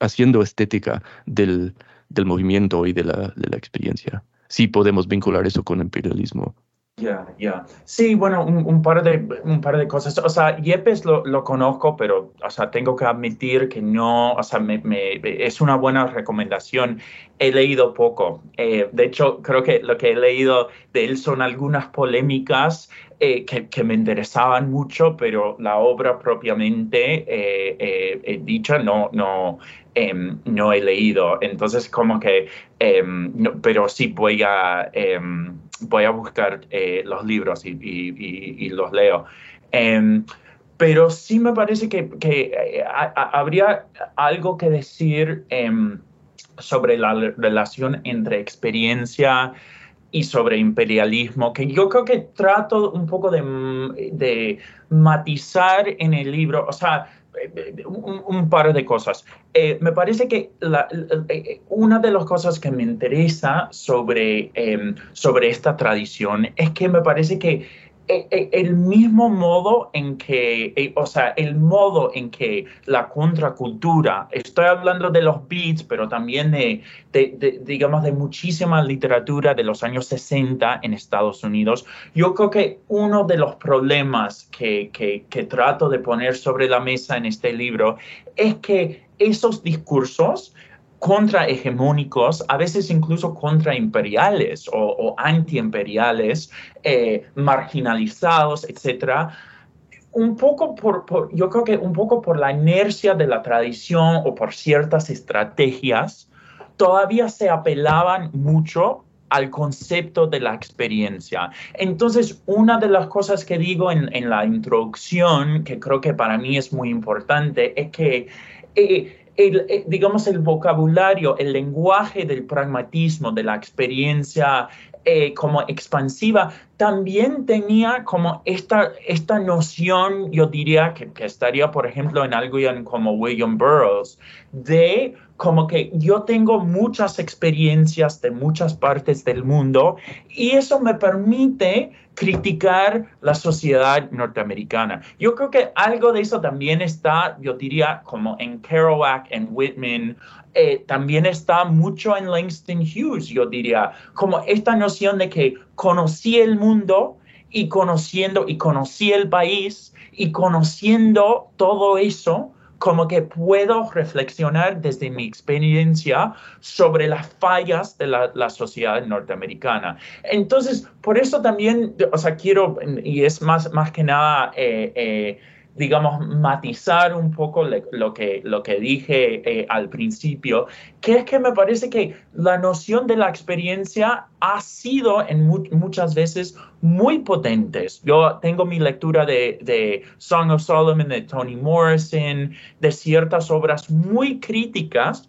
haciendo estética del, del movimiento y de la, de la experiencia. Sí podemos vincular eso con imperialismo. Ya, ya. Sí, bueno, un, par de, un par de cosas. O sea, Yepes lo, conozco, pero, o sea, tengo que admitir que no, o sea, me, me, es una buena recomendación. He leído poco. Eh, de hecho, creo que lo que he leído de él son algunas polémicas eh, que, me interesaban mucho, pero la obra propiamente eh, dicha no, no, em, no he leído. Entonces, como que, em, pero sí voy a em, voy a buscar eh, los libros y, los leo. Em, pero sí me parece que, eh, habría algo que decir em, sobre la relación entre experiencia y sobre imperialismo, que yo creo que trato un poco de, de matizar en el libro. O sea, un, par de cosas. Eh, me parece que eh, una de las cosas que me interesa sobre, em, sobre esta tradición es que me parece que el mismo modo en que, e, o sea, el modo en que la contracultura, estoy hablando de los beats, pero también de, digamos, de muchísima literatura de los años 60 en Estados Unidos, yo creo que uno de los problemas que, que trato de poner sobre la mesa en este libro es que esos discursos contrahegemónicos, a veces incluso contraimperiales o, o antiimperiales, eh, marginalizados, etcétera, un poco por, yo creo que un poco por la inercia de la tradición o por ciertas estrategias, todavía se apelaban mucho al concepto de la experiencia. Entonces, una de las cosas que digo en, la introducción, que creo que para mí es muy importante, es que eh, el, eh, digamos, el vocabulario, el lenguaje del pragmatismo, de la experiencia eh, como expansiva, también tenía como esta, esta noción, yo diría que, estaría, por ejemplo, en algo como William Burroughs, de como que yo tengo muchas experiencias de muchas partes del mundo y eso me permite criticar la sociedad norteamericana. Yo creo que algo de eso también está, yo diría, como en Kerouac, en Whitman, eh, también está mucho en Langston Hughes, yo diría, como esta noción de que conocí el mundo y conociendo y conocí el país y conociendo todo eso, como que puedo reflexionar desde mi experiencia sobre las fallas de la, sociedad norteamericana. Entonces, por eso también, o sea, quiero, y es más, más que nada, eh, eh, digamos, matizar un poco lo, que, lo que dije eh, al principio, que es que me parece que la noción de la experiencia ha sido en muchas veces muy potentes. Yo tengo mi lectura de, de, Song of Solomon, de Toni Morrison, de ciertas obras muy críticas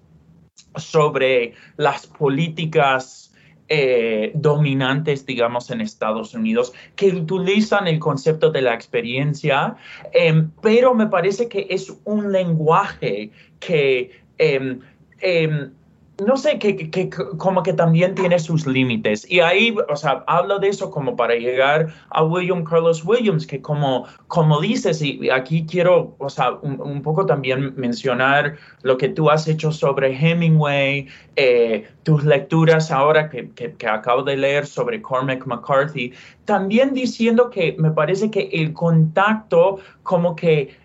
sobre las políticas eh, dominantes, digamos, en Estados Unidos, que utilizan el concepto de la experiencia, em, pero me parece que es un lenguaje que em, em, no sé, que, como que también tiene sus límites. Y ahí, o sea, hablo de eso como para llegar a William Carlos Williams, que como, como dices, y aquí quiero, o sea, un, poco también mencionar lo que tú has hecho sobre Hemingway, eh, tus lecturas ahora que, que, acabo de leer sobre Cormac McCarthy, también diciendo que me parece que el contacto, como que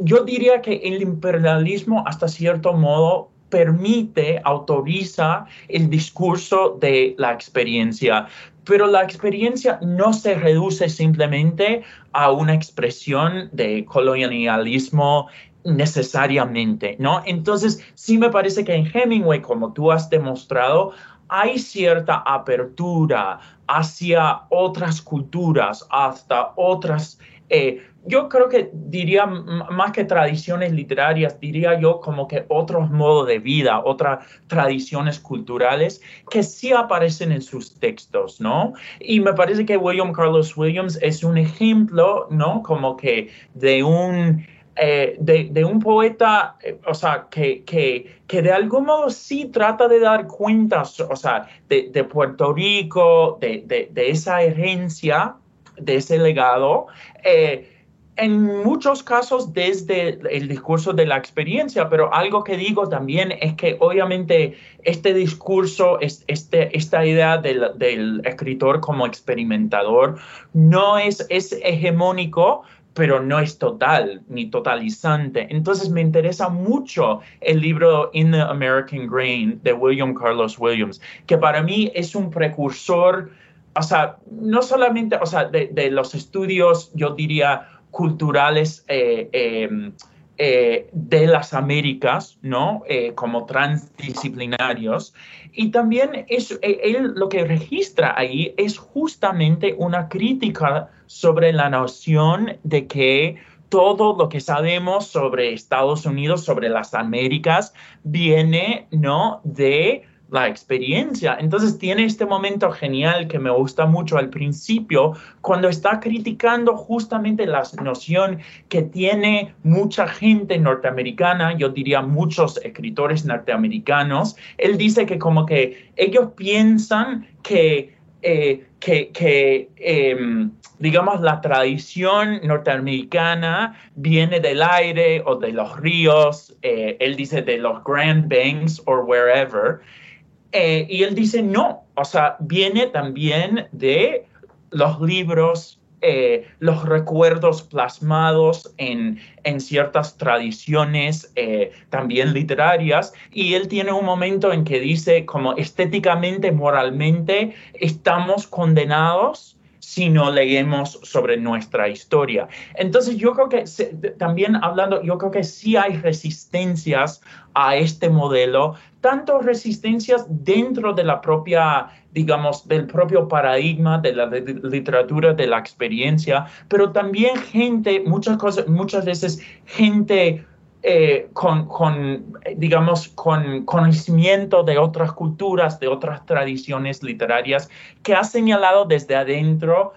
yo diría que el imperialismo hasta cierto modo permite, autoriza el discurso de la experiencia. Pero la experiencia no se reduce simplemente a una expresión de colonialismo necesariamente, ¿no? Entonces, sí me parece que en Hemingway, como tú has demostrado, hay cierta apertura hacia otras culturas, hasta otras eh, yo creo que diría más que tradiciones literarias, diría yo como que otros modos de vida, otras tradiciones culturales que sí aparecen en sus textos, ¿no? Y me parece que William Carlos Williams es un ejemplo, ¿no? Como que de un... Eh, de, un poeta, eh, o sea, que, que, que, de algún modo sí trata de dar cuentas, o sea, de, de Puerto Rico, de, de, esa herencia, de ese legado. Eh, en muchos casos desde el discurso de la experiencia, pero algo que digo también es que obviamente este discurso, este, esta idea del, escritor como experimentador no es, es hegemónico, pero no es total ni totalizante. Entonces me interesa mucho el libro In the American Grain de William Carlos Williams, que para mí es un precursor, o sea, no solamente, o sea, de, de los estudios, yo diría, culturales eh, em, eh, de las Américas, ¿no? Eh, como transdisciplinarios. Y también es, él lo que registra ahí es justamente una crítica sobre la noción de que todo lo que sabemos sobre Estados Unidos, sobre las Américas, viene, ¿no? De la experiencia. Entonces tiene este momento genial que me gusta mucho al principio, cuando está criticando justamente la noción que tiene mucha gente norteamericana, yo diría muchos escritores norteamericanos. Él dice que como que ellos piensan que, eh, que, em, digamos, la tradición norteamericana viene del aire o de los ríos, eh, él dice de los Grand Banks or wherever. Eh, y él dice, no, o sea, viene también de los libros, eh, los recuerdos plasmados en, en ciertas tradiciones eh, también literarias. Y él tiene un momento en que dice, como estéticamente, moralmente, estamos condenados si no leemos sobre nuestra historia. Entonces yo creo que también hablando, yo creo que sí hay resistencias a este modelo, tanto resistencias dentro de la propia, digamos, del propio paradigma de la literatura, de la experiencia, pero también gente, muchas cosas, muchas veces gente eh, con, con, digamos, con conocimiento de otras culturas, de otras tradiciones literarias, que ha señalado desde adentro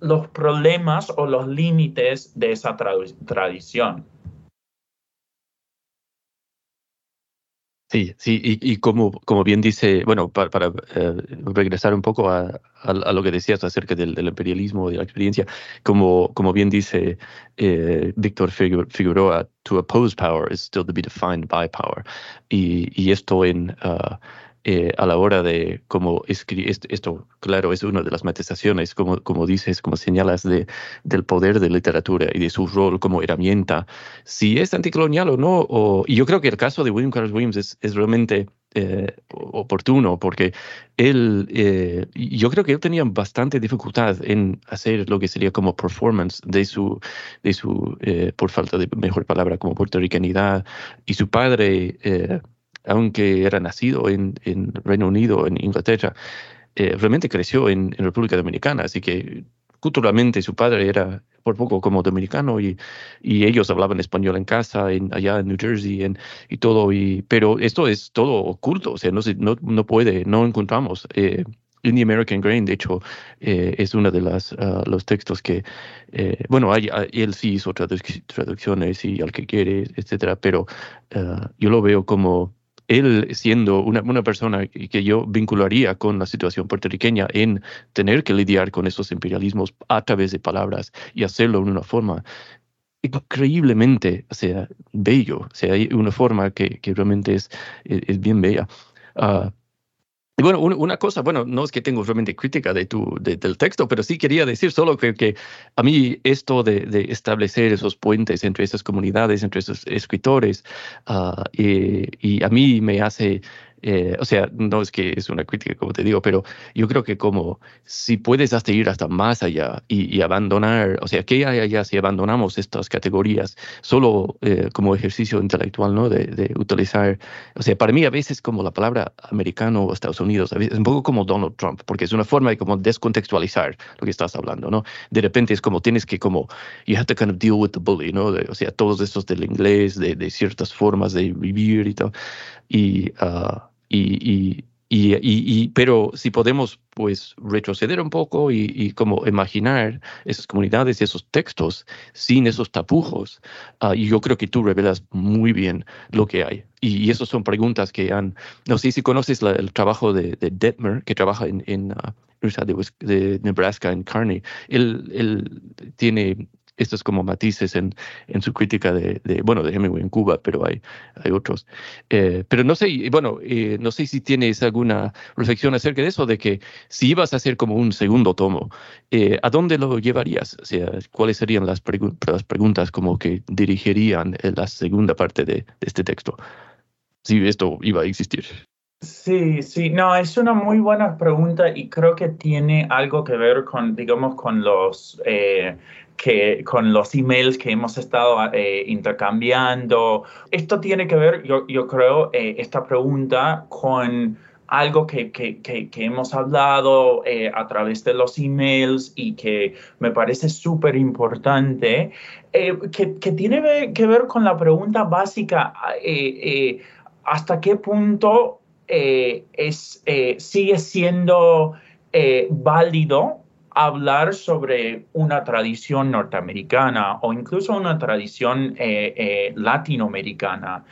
los problemas o los límites de esa tradición. Sí, sí, y, como, como bien dice, bueno, para, eh, regresar un poco a, lo que decías acerca del, imperialismo, de la experiencia, como, como bien dice eh, Víctor Figueroa, to oppose power is still to be defined by power. Y, y esto en, ah, eh, a la hora de cómo escribir, esto, claro, es una de las manifestaciones, como, como dices, como señalas, de, del poder de literatura y de su rol como herramienta, si es anticolonial o no. O, y yo creo que el caso de William Carlos Williams es, es realmente eh, oportuno, porque él, eh, yo creo que él tenía bastante dificultad en hacer lo que sería como performance de su, de su eh, por falta de mejor palabra, como puertorricanidad. Y su padre, aunque era nacido en, en, Reino Unido, en Inglaterra, realmente creció en, en República Dominicana, así que culturalmente su padre era por poco como dominicano y, y ellos hablaban español en casa, en, allá en New Jersey en, y todo, y, pero esto es todo oculto, o sea, no, se, no, no puede, no encontramos. Eh, in the American Grain, de hecho, eh, es uno de las, ah, los textos que, eh, bueno, hay, él sí hizo traducciones y al que quiere, etcétera, pero ah, yo lo veo como él siendo una, persona que yo vincularía con la situación puertorriqueña en tener que lidiar con esos imperialismos a través de palabras y hacerlo de una forma increíblemente sea, bello, sea, una forma que, realmente es, es, bien bella. Uh, y bueno, una cosa, bueno, no es que tengo realmente crítica de tu, del texto, pero sí quería decir solo que, que a mí esto de, de, establecer esos puentes entre esas comunidades, entre esos escritores, uh, y, y, a mí me hace eh, o sea, no es que es una crítica, como te digo, pero yo creo que como si puedes hasta ir hasta más allá y, abandonar, o sea, ¿qué hay allá si abandonamos estas categorías solo eh, como ejercicio intelectual, ¿no? De, de, utilizar, o sea, para mí a veces como la palabra americano o Estados Unidos, a veces es un poco como Donald Trump, porque es una forma de como descontextualizar lo que estás hablando, ¿no? De repente es como tienes que como, you have to kind of deal with the bully, ¿no? o sea, todos estos del inglés, de, de ciertas formas de vivir y todo. Y, uh, y, y, y, pero si podemos pues retroceder un poco y, como imaginar esas comunidades y esos textos sin esos tapujos, uh, y yo creo que tú revelas muy bien lo que hay. Y, esas son preguntas que han, no sé si conoces el trabajo de, de, Detmer, que trabaja en, en uh, de, Nebraska, en Kearney. Él, él tiene estos como matices en, en su crítica de, de, bueno, de Hemingway en Cuba, pero hay, hay otros. Eh, pero no sé, bueno, eh, no sé si tienes alguna reflexión acerca de eso, de que si ibas a hacer como un segundo tomo, eh, ¿a dónde lo llevarías? O sea, ¿cuáles serían las, las preguntas como que dirigirían la segunda parte de, de este texto? Si esto iba a existir. Sí, sí, no, es una muy buena pregunta y creo que tiene algo que ver con, digamos, con los, eh, que, con los emails que hemos estado eh, intercambiando. Esto tiene que ver, yo, yo creo, eh, esta pregunta con algo que, que, que, hemos hablado a través de los emails y que me parece súper importante, que, tiene que ver con la pregunta básica, ¿hasta qué punto eh, es, eh, sigue siendo eh, válido hablar sobre una tradición norteamericana o incluso una tradición latinoamericana.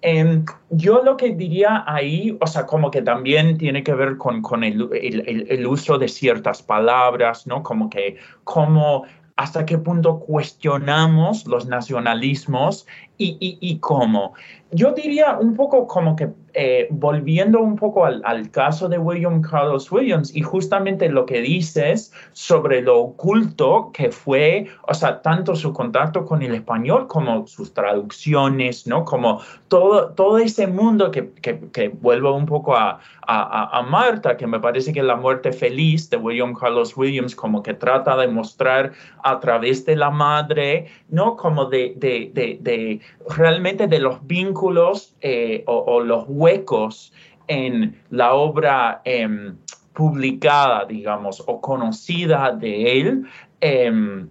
Em, yo lo que diría ahí, o sea, como que también tiene que ver con, con el, el, uso de ciertas palabras, ¿no? Como que cómo hasta qué punto cuestionamos los nacionalismos y, y, y cómo. Yo diría un poco como que eh, volviendo un poco al, al, caso de William Carlos Williams y justamente lo que dices sobre lo oculto que fue, o sea, tanto su contacto con el español como sus traducciones, ¿no? Como todo, todo ese mundo que, que, que vuelvo un poco a, a, a, Marta, que me parece que la muerte feliz de William Carlos Williams como que trata de mostrar a través de la madre, ¿no? Como de, de, de, de realmente de los vínculos eh, o, los huecos en la obra em, publicada, digamos, o conocida de él. Em,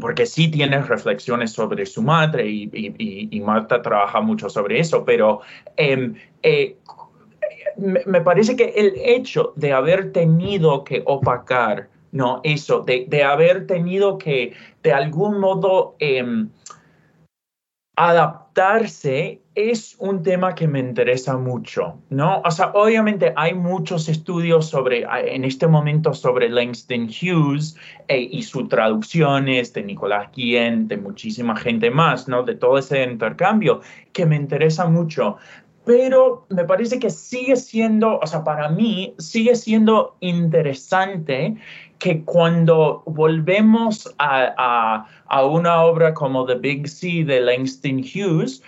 porque sí tiene reflexiones sobre su madre y, Marta trabaja mucho sobre eso, pero em, eh, me, parece que el hecho de haber tenido que opacar, no, eso, de, de haber tenido que de algún modo adaptarse es un tema que me interesa mucho, ¿no? O sea, obviamente hay muchos estudios sobre, en este momento sobre Langston Hughes eh, y sus traducciones de Nicolás Guillen, de muchísima gente más, ¿no? De todo ese intercambio que me interesa mucho. Pero me parece que sigue siendo, o sea, para mí sigue siendo interesante que cuando volvemos a, a, una obra como The Big Sea de Langston Hughes,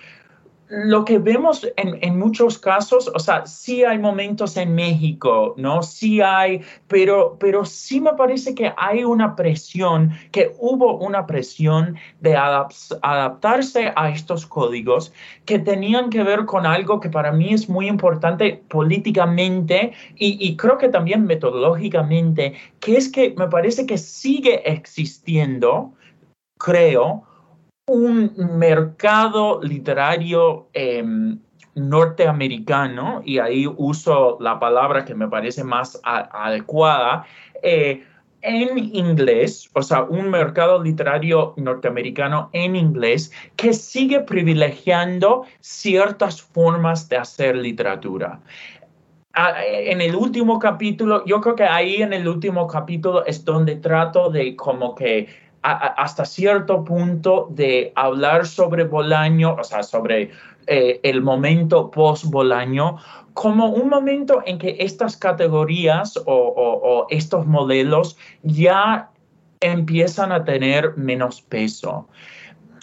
lo que vemos en, muchos casos, o sea, sí hay momentos en México, ¿no? Sí hay, pero, pero sí me parece que hay una presión, que hubo una presión de adaptarse a estos códigos que tenían que ver con algo que para mí es muy importante políticamente y, y creo que también metodológicamente, que es que me parece que sigue existiendo, creo, un mercado literario em, norteamericano, y ahí uso la palabra que me parece más adecuada, eh, en inglés, o sea, un mercado literario norteamericano en inglés que sigue privilegiando ciertas formas de hacer literatura. En el último capítulo, yo creo que ahí en el último capítulo es donde trato de como que hasta cierto punto de hablar sobre Bolaño, o sea, sobre eh, el momento post-Bolaño, como un momento en que estas categorías o estos modelos ya empiezan a tener menos peso.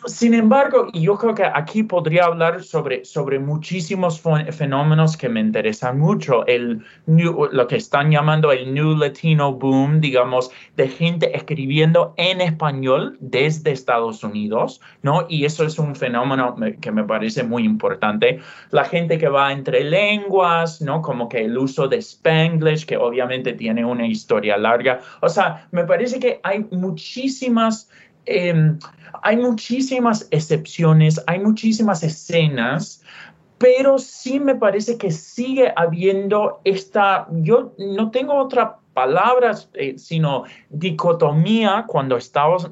Sin embargo, yo creo que aquí podría hablar sobre, sobre muchísimos fenómenos que me interesan mucho. El lo que están llamando el New Latino Boom, digamos, de gente escribiendo en español desde Estados Unidos, ¿no? Y eso es un fenómeno que me parece muy importante. La gente que va entre lenguas, ¿no? Como que el uso de Spanglish, que obviamente tiene una historia larga. O sea, me parece que hay muchísimas Em, hay muchísimas excepciones, hay muchísimas escenas, pero sí me parece que sigue habiendo esta, yo no tengo otra palabra, eh, sino dicotomía cuando estamos,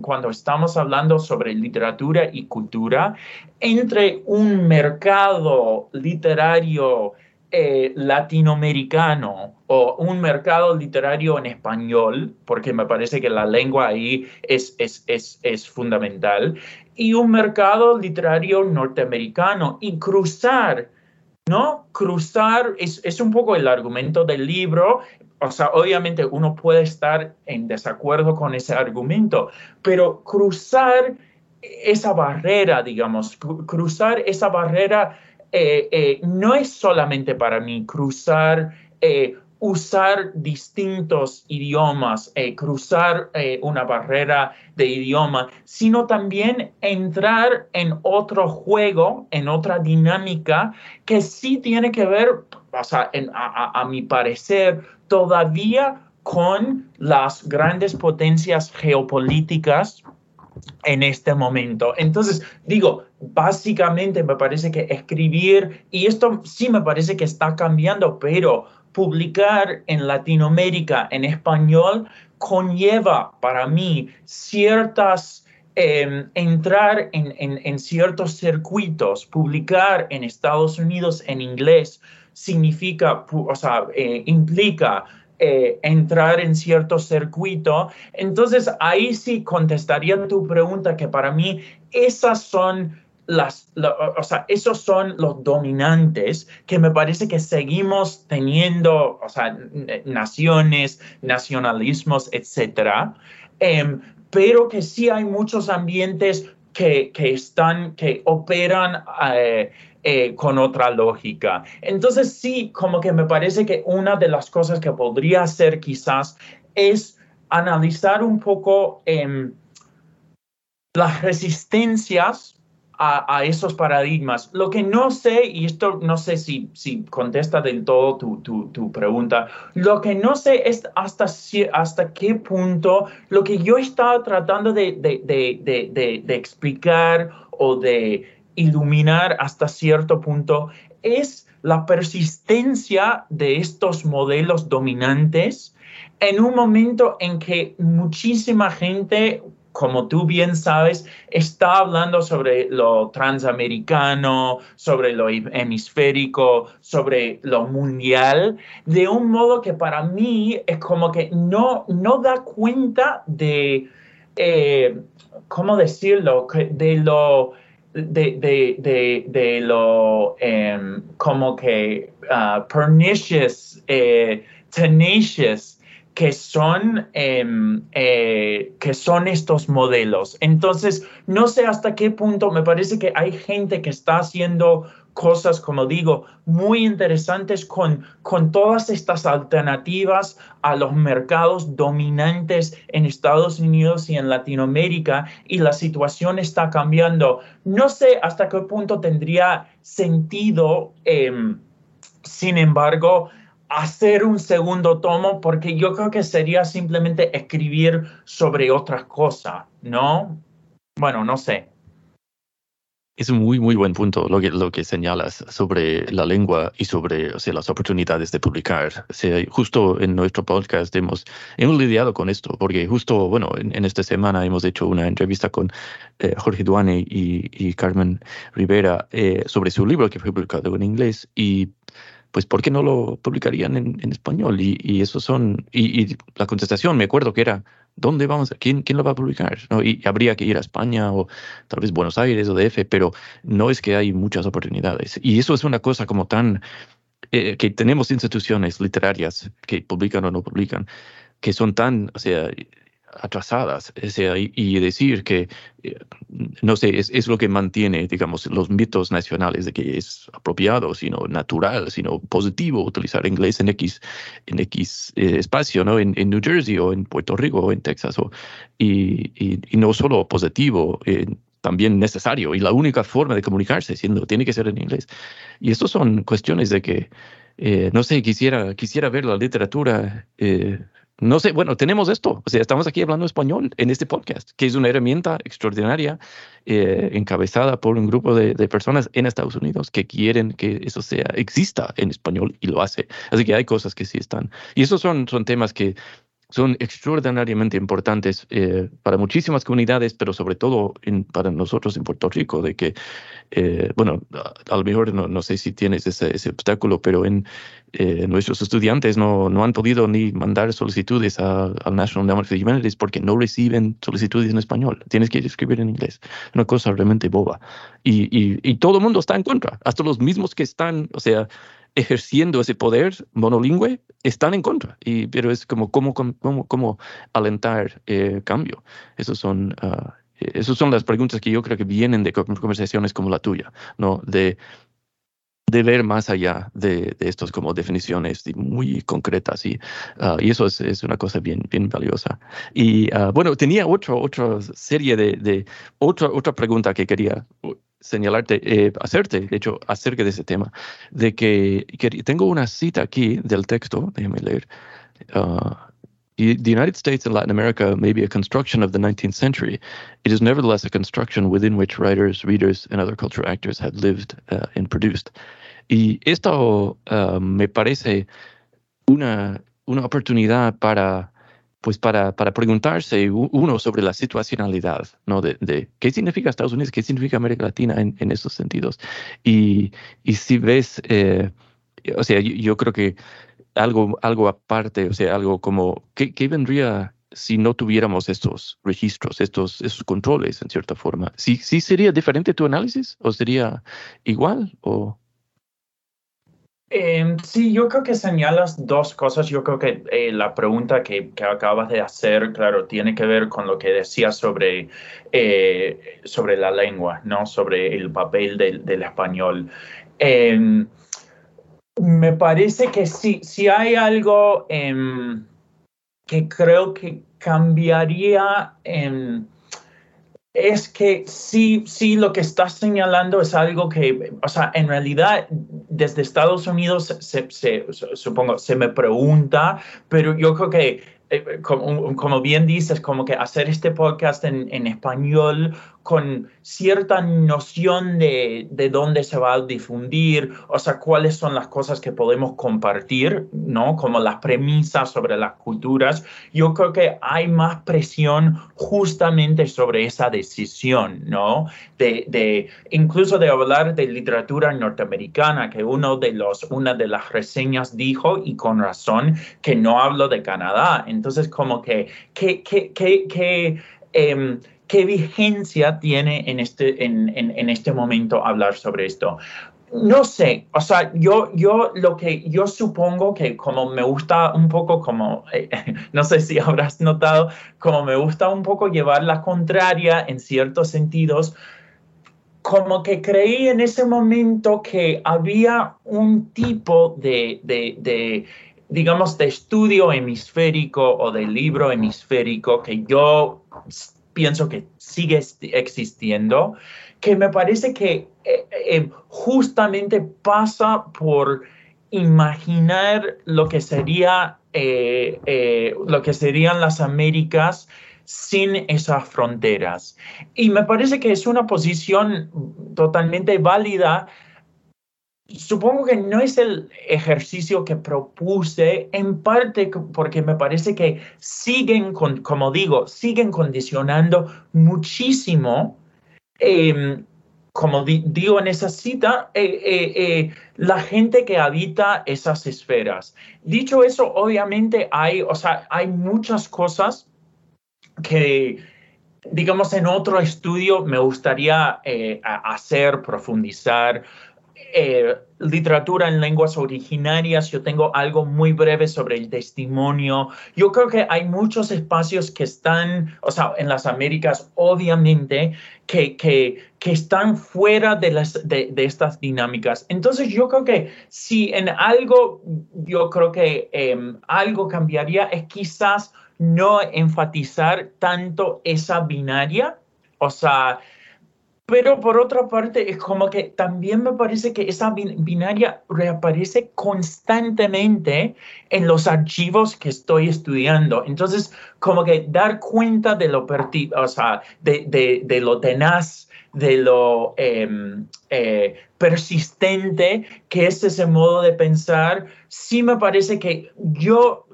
cuando estamos hablando sobre literatura y cultura entre un mercado literario eh, latinoamericano o un mercado literario en español, porque me parece que la lengua ahí es, es, es, es fundamental, y un mercado literario norteamericano y cruzar, ¿no? Cruzar es, es un poco el argumento del libro, o sea, obviamente uno puede estar en desacuerdo con ese argumento, pero cruzar esa barrera, digamos, cruzar esa barrera eh, eh, no es solamente para mí cruzar, eh, usar distintos idiomas, cruzar una barrera de idioma, sino también entrar en otro juego, en otra dinámica que sí tiene que ver, o sea, a mi parecer, todavía con las grandes potencias geopolíticas en este momento. Entonces, digo, básicamente me parece que escribir, y esto sí me parece que está cambiando, pero publicar en Latinoamérica en español conlleva para mí ciertas... Em, entrar en, ciertos circuitos, publicar en Estados Unidos en inglés, significa, o sea, eh, implica eh, entrar en cierto circuito. Entonces, ahí sí contestaría tu pregunta que para mí esas son las, o sea, esos son los dominantes que me parece que seguimos teniendo, o sea, naciones, nacionalismos, etcétera, em, pero que sí hay muchos ambientes que, que están, que operan eh, eh, con otra lógica. Entonces sí, como que me parece que una de las cosas que podría hacer quizás es analizar un poco em, las resistencias a, esos paradigmas. Lo que no sé, y esto no sé si, si contesta del todo tu, tu, pregunta, lo que no sé es hasta, hasta qué punto lo que yo estaba tratando de, de, de explicar o de iluminar hasta cierto punto es la persistencia de estos modelos dominantes en un momento en que muchísima gente, como tú bien sabes, está hablando sobre lo transamericano, sobre lo hemisférico, sobre lo mundial, de un modo que para mí es como que no, no da cuenta de, eh, ¿cómo decirlo?, de lo de, de, de, de lo um, como que uh, pernicious, eh, tenacious que son, em, eh, que son estos modelos. Entonces, no sé hasta qué punto, me parece que hay gente que está haciendo cosas, como digo, muy interesantes con, con todas estas alternativas a los mercados dominantes en Estados Unidos y en Latinoamérica y la situación está cambiando. No sé hasta qué punto tendría sentido, em, sin embargo, hacer un segundo tomo porque yo creo que sería simplemente escribir sobre otra cosa, ¿no? Bueno, no sé. Es un muy, muy buen punto lo que, lo que señalas sobre la lengua y sobre o sea, las oportunidades de publicar. O sea, justo en nuestro podcast hemos, hemos lidiado con esto, porque justo, bueno, en, esta semana hemos hecho una entrevista con eh, Jorge Duane y, y, Carmen Rivera eh, sobre su libro que fue publicado en inglés y pues ¿por qué no lo publicarían en, español? Y, y eso son, y, la contestación, me acuerdo que era, ¿dónde vamos? ¿Quién, quién lo va a publicar? ¿No? Y habría que ir a España o tal vez Buenos Aires o DF, pero no es que hay muchas oportunidades. Y eso es una cosa como tan, eh, que tenemos instituciones literarias que publican o no publican, que son tan, o sea, atrasadas y, decir que, eh, no sé, es, es, lo que mantiene, digamos, los mitos nacionales de que es apropiado, sino natural, sino positivo utilizar inglés en X, en X eh, espacio, ¿no? En, en, New Jersey o en Puerto Rico o en Texas, o, y, y, no solo positivo, eh, también necesario y la única forma de comunicarse siendo tiene que ser en inglés. Y estas son cuestiones de que, no sé, quisiera, quisiera ver la literatura no sé, bueno, tenemos esto, o sea, estamos aquí hablando español en este podcast, que es una herramienta extraordinaria eh, encabezada por un grupo de, de, personas en Estados Unidos que quieren que eso sea, exista en español y lo hace. Así que hay cosas que sí están. Y esos son, son temas que son extraordinariamente importantes eh, para muchísimas comunidades, pero sobre todo para nosotros en Puerto Rico, de que, eh, bueno, a, lo mejor no, sé si tienes ese, obstáculo, pero en eh, nuestros estudiantes no, no han podido ni mandar solicitudes al National Endowment for Humanities porque no reciben solicitudes en español. Tienes que escribir en inglés. Una cosa realmente boba. Y, y, y todo el mundo está en contra, hasta los mismos que están, o sea, ejerciendo ese poder monolingüe están en contra. Y, pero es como cómo, cómo, cómo alentar eh, cambio. Esos son, uh, esas son las preguntas que yo creo que vienen de conversaciones como la tuya, ¿no? De, de ver más allá de, de estas como definiciones muy concretas y, uh, y eso es, es, una cosa bien, bien valiosa. Y uh, bueno, tenía otro, otra serie de, de otra, otra pregunta que quería señalarte, eh, hacerte, de hecho, acerca de ese tema, de que, tengo una cita aquí del texto, déjame leer. Uh, the United States and Latin America may be a construction of the 19th century. It is nevertheless a construction within which writers, readers, and other cultural actors have lived uh, and produced. Y esto uh, me parece una, una oportunidad para pues para, para preguntarse uno sobre la situacionalidad, ¿no? De, de, qué significa Estados Unidos, qué significa América Latina en, en esos sentidos. Y, y si ves, eh, o sea, yo, creo que algo, algo aparte, o sea, algo como, ¿qué, qué vendría si no tuviéramos estos registros, estos, estos controles en cierta forma? ¿Sí, ¿Sí sería diferente tu análisis o sería igual o...? Eh, sí, yo creo que señalas dos cosas. Yo creo que eh, la pregunta que, que, acabas de hacer, claro, tiene que ver con lo que decías sobre, eh, sobre la lengua, ¿no? Sobre el papel del, del español. Em, me parece que sí, si hay algo em, que creo que cambiaría en es que sí, sí, lo que estás señalando es algo que, o sea, en realidad desde Estados Unidos se, se, supongo, se me pregunta, pero yo creo que, eh, como, como, bien dices, como que hacer este podcast en, en español con cierta noción de, de, dónde se va a difundir, o sea, cuáles son las cosas que podemos compartir, ¿no? Como las premisas sobre las culturas. Yo creo que hay más presión justamente sobre esa decisión, ¿no? De, de incluso de hablar de literatura norteamericana, que uno de los, una de las reseñas dijo, y con razón, que no hablo de Canadá. Entonces, como que, que, que, que, eh, ¿Qué vigencia tiene en este, en, en, en este momento hablar sobre esto? no sé, o sea, yo, yo lo que yo supongo que como me gusta un poco, como, eh, (laughs) no sé si habrás notado, como me gusta un poco llevar la contraria en ciertos sentidos, como que creí en ese momento que había un tipo de, de, de digamos, de estudio hemisférico o de libro hemisférico que yo pienso que sigue existiendo, que me parece que eh, eh, justamente pasa por imaginar lo que sería eh, lo que serían las Américas sin esas fronteras. Y me parece que es una posición totalmente válida. Supongo que no es el ejercicio que propuse, en parte porque me parece que siguen, como digo, siguen condicionando muchísimo em, como digo en esa cita, eh, eh, eh, la gente que habita esas esferas. Dicho eso, obviamente hay, o sea, hay muchas cosas que, digamos, en otro estudio me gustaría hacer, profundizar. Literatura en lenguas originarias, yo tengo algo muy breve sobre el testimonio. Yo creo que hay muchos espacios que están, o sea, en las Américas, obviamente, que, que, que están fuera de, las, de, estas dinámicas. Entonces yo creo que si en algo, yo creo que em, algo cambiaría es quizás no enfatizar tanto esa binaria, o sea, pero por otra parte, es como que también me parece que esa binaria reaparece constantemente en los archivos que estoy estudiando. Entonces, como que dar cuenta de lo, o de lo tenaz, de lo em, eh, persistente que es ese modo de pensar, sí me parece que yo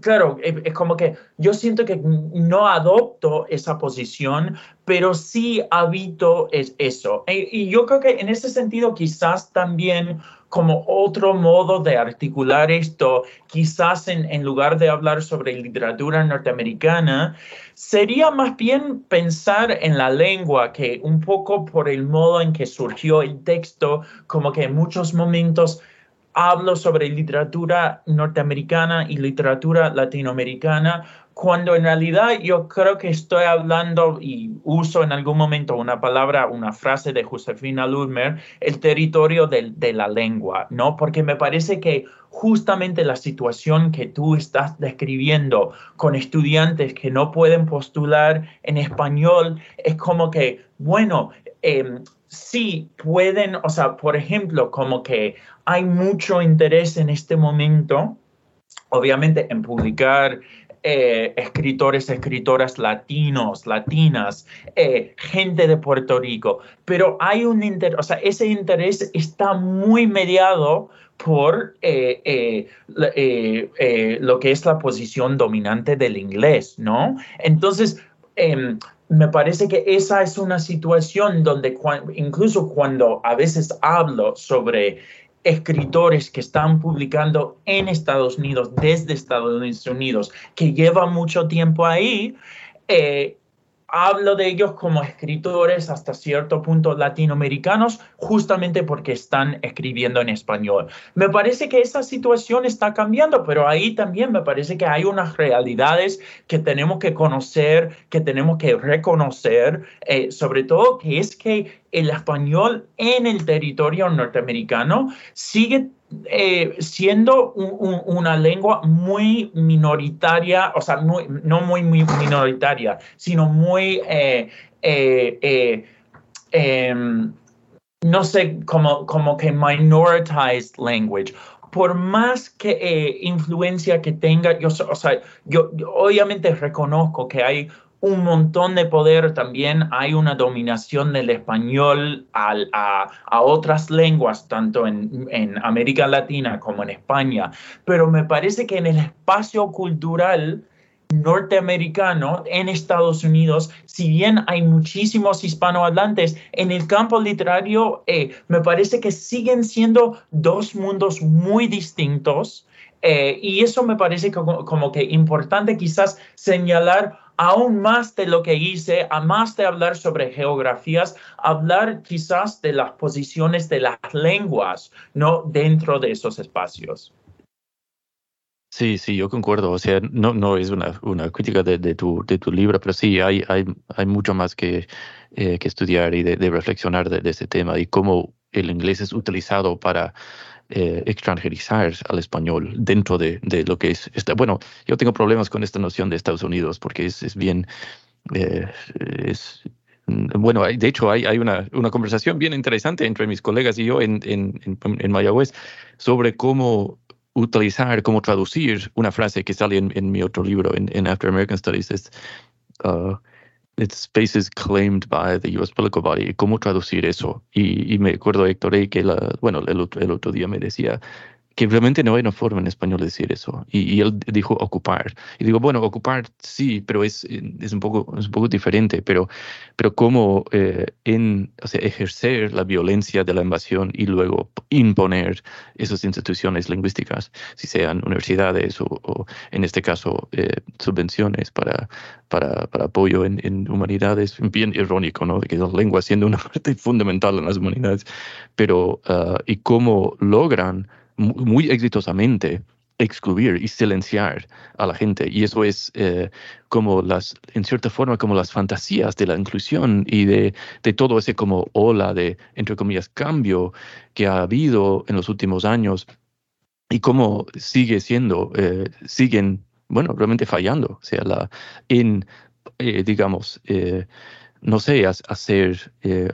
claro, es como que yo siento que no adopto esa posición, pero sí habito es eso. E, y, yo creo que en ese sentido quizás también como otro modo de articular esto, quizás en lugar de hablar sobre literatura norteamericana, sería más bien pensar en la lengua, que un poco por el modo en que surgió el texto, como que en muchos momentos hablo sobre literatura norteamericana y literatura latinoamericana, cuando en realidad yo creo que estoy hablando y uso en algún momento una palabra, una frase de Josefina Ludmer, el territorio de, de la lengua, ¿no? Porque me parece que justamente la situación que tú estás describiendo con estudiantes que no pueden postular en español es como que, bueno, eh, sí pueden, o sea, por ejemplo, como que hay mucho interés en este momento, obviamente, en publicar eh, escritores, escritoras latinos, latinas, eh, gente de Puerto Rico, pero hay un interés, o sea, ese interés está muy mediado por eh, lo que es la posición dominante del inglés, ¿no? Entonces, em, me parece que esa es una situación donde incluso cuando a veces hablo sobre escritores que están publicando en Estados Unidos, desde Estados Unidos, que llevan mucho tiempo ahí, eh, hablo de ellos como escritores hasta cierto punto latinoamericanos, justamente porque están escribiendo en español. Me parece que esa situación está cambiando, pero ahí también me parece que hay unas realidades que tenemos que conocer, que tenemos que reconocer, eh, sobre todo que es que el español en el territorio norteamericano sigue eh, siendo una lengua muy minoritaria, o sea, no muy, minoritaria, sino muy, eh, eh, em, no sé, como, como que minoritized language. Por más que influencia que tenga, yo, o yo, obviamente reconozco que hay un montón de poder, también hay una dominación del español a, otras lenguas, tanto en, en, América Latina como en España, pero me parece que en el espacio cultural norteamericano en Estados Unidos, si bien hay muchísimos hispanohablantes, en el campo literario eh, me parece que siguen siendo dos mundos muy distintos. Eh, y eso me parece como que importante quizás señalar aún más de lo que hice, a más de hablar sobre geografías, hablar quizás de las posiciones de las lenguas, ¿no? Dentro de esos espacios. Sí, sí, yo concuerdo. O sea, no, no es una, crítica de, tu, de tu libro, pero sí, hay, hay, hay mucho más que, eh, que estudiar y de, reflexionar de, de, ese tema y cómo el inglés es utilizado para eh, extranjerizar al español dentro de, de lo que es. Esta, bueno, yo tengo problemas con esta noción de Estados Unidos porque es, es bien. Eh, es, bueno, de hecho, hay, hay una, una, conversación bien interesante entre mis colegas y yo en, en, en, en Mayagüez sobre cómo utilizar, cómo traducir una frase que sale en, en mi otro libro, en, After American Studies, es uh, It's spaces claimed by the US Political Body. ¿Cómo traducir eso? Y, y me acuerdo, Héctor, que la, bueno, el otro, el otro día me decía, que realmente no hay una forma en español de decir eso. Y, y, él dijo ocupar. Y digo, bueno, ocupar sí, pero es, es, un, poco, es un poco diferente. Pero, pero cómo eh, en, o sea, ejercer la violencia de la invasión y luego imponer esas instituciones lingüísticas, si sean universidades o, o en este caso, eh, subvenciones para, para, para apoyo en, en, humanidades, bien irónico, ¿no? De que las lenguas siendo una (laughs) parte fundamental en las humanidades. Pero, uh, y cómo logran muy exitosamente excluir y silenciar a la gente. Y eso es eh, como las, en cierta forma, como las fantasías de la inclusión y de, de, todo ese como ola de, entre comillas, cambio que ha habido en los últimos años y cómo sigue siendo, eh, siguen, bueno, realmente fallando. O sea, la, en, eh, digamos, no sé, hacer, eh,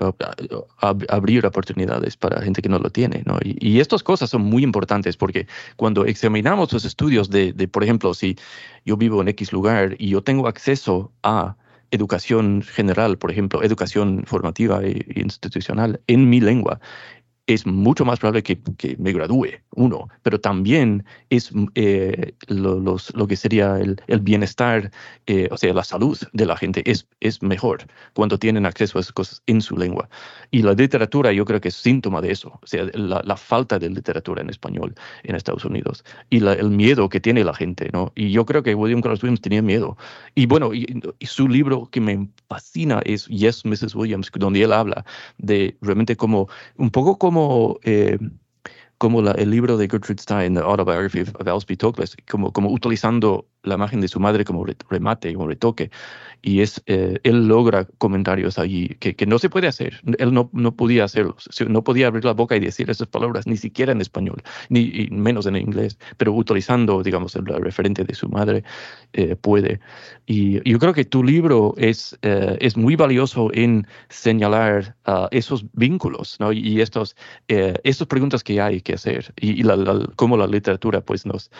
abrir oportunidades para gente que no lo tiene. ¿no? Y, y, estas cosas son muy importantes porque cuando examinamos los estudios de, de, por ejemplo, si yo vivo en X lugar y yo tengo acceso a educación general, por ejemplo, educación formativa e institucional en mi lengua, es mucho más probable que, que me gradúe, uno, pero también es eh, lo, los, lo, que sería el, el bienestar, eh, o sea, la salud de la gente es, es mejor cuando tienen acceso a esas cosas en su lengua. Y la literatura yo creo que es síntoma de eso, o sea, la, la falta de literatura en español en Estados Unidos y la, el miedo que tiene la gente, ¿no? Y yo creo que William Carlos Williams tenía miedo. Y bueno, y su libro que me fascina es Yes, Mrs. Williams, donde él habla de realmente como, un poco como como, eh, como el libro de Gertrude Stein, The Autobiography of Elspeth Toklas, como, como utilizando la imagen de su madre como remate, como retoque. Y es, eh, él logra comentarios allí que, que, no se puede hacer. Él no, no podía hacerlos. No podía abrir la boca y decir esas palabras, ni siquiera en español, ni menos en inglés. Pero utilizando, digamos, el referente de su madre, eh, puede. Y yo creo que tu libro es, eh, es muy valioso en señalar uh, esos vínculos ¿no? y estos, eh, estas preguntas que hay que hacer y, y la, la, cómo la literatura pues nos...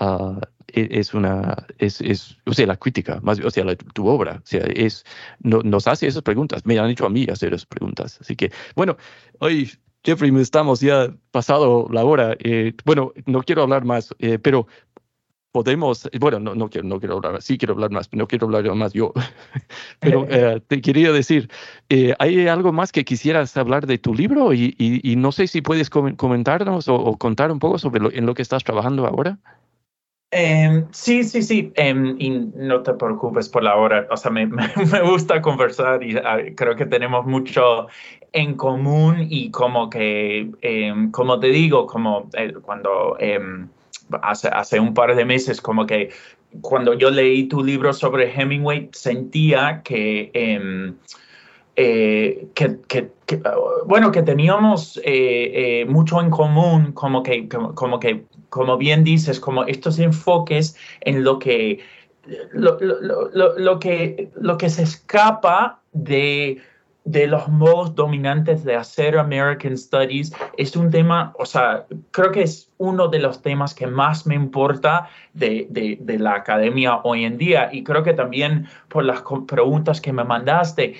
Uh, es una, es, es, o sea, la crítica, más, o sea, la, tu obra, o sea, es, no, nos hace esas preguntas, me han hecho a mí hacer esas preguntas. Así que, bueno, hoy, Jeffrey, estamos ya pasado la hora. Eh, bueno, no quiero hablar más, eh, pero podemos, bueno, no, no, quiero, no quiero hablar, sí quiero hablar más, no quiero hablar más yo, (laughs) pero eh, te quería decir, eh, ¿hay algo más que quisieras hablar de tu libro? Y, y, y no sé si puedes comentarnos o, o, contar un poco sobre lo, en lo que estás trabajando ahora. Um, sí, sí, sí, um, y no te preocupes por la hora, o sea, me, (laughs) gusta conversar y uh, creo que tenemos mucho en común y como que, um, como te digo, como eh, cuando hace, un par de meses, como que cuando yo leí tu libro sobre Hemingway, sentía que... Eh, que, que, bueno, que teníamos eh, mucho en común, como que, como que, como bien dices, como estos enfoques en lo que, lo, lo, lo, lo que, lo que se escapa de de los modos dominantes de hacer American Studies. Es un tema, o sea, creo que es uno de los temas que más me importa de, de, de la academia hoy en día. Y creo que también por las preguntas que me mandaste,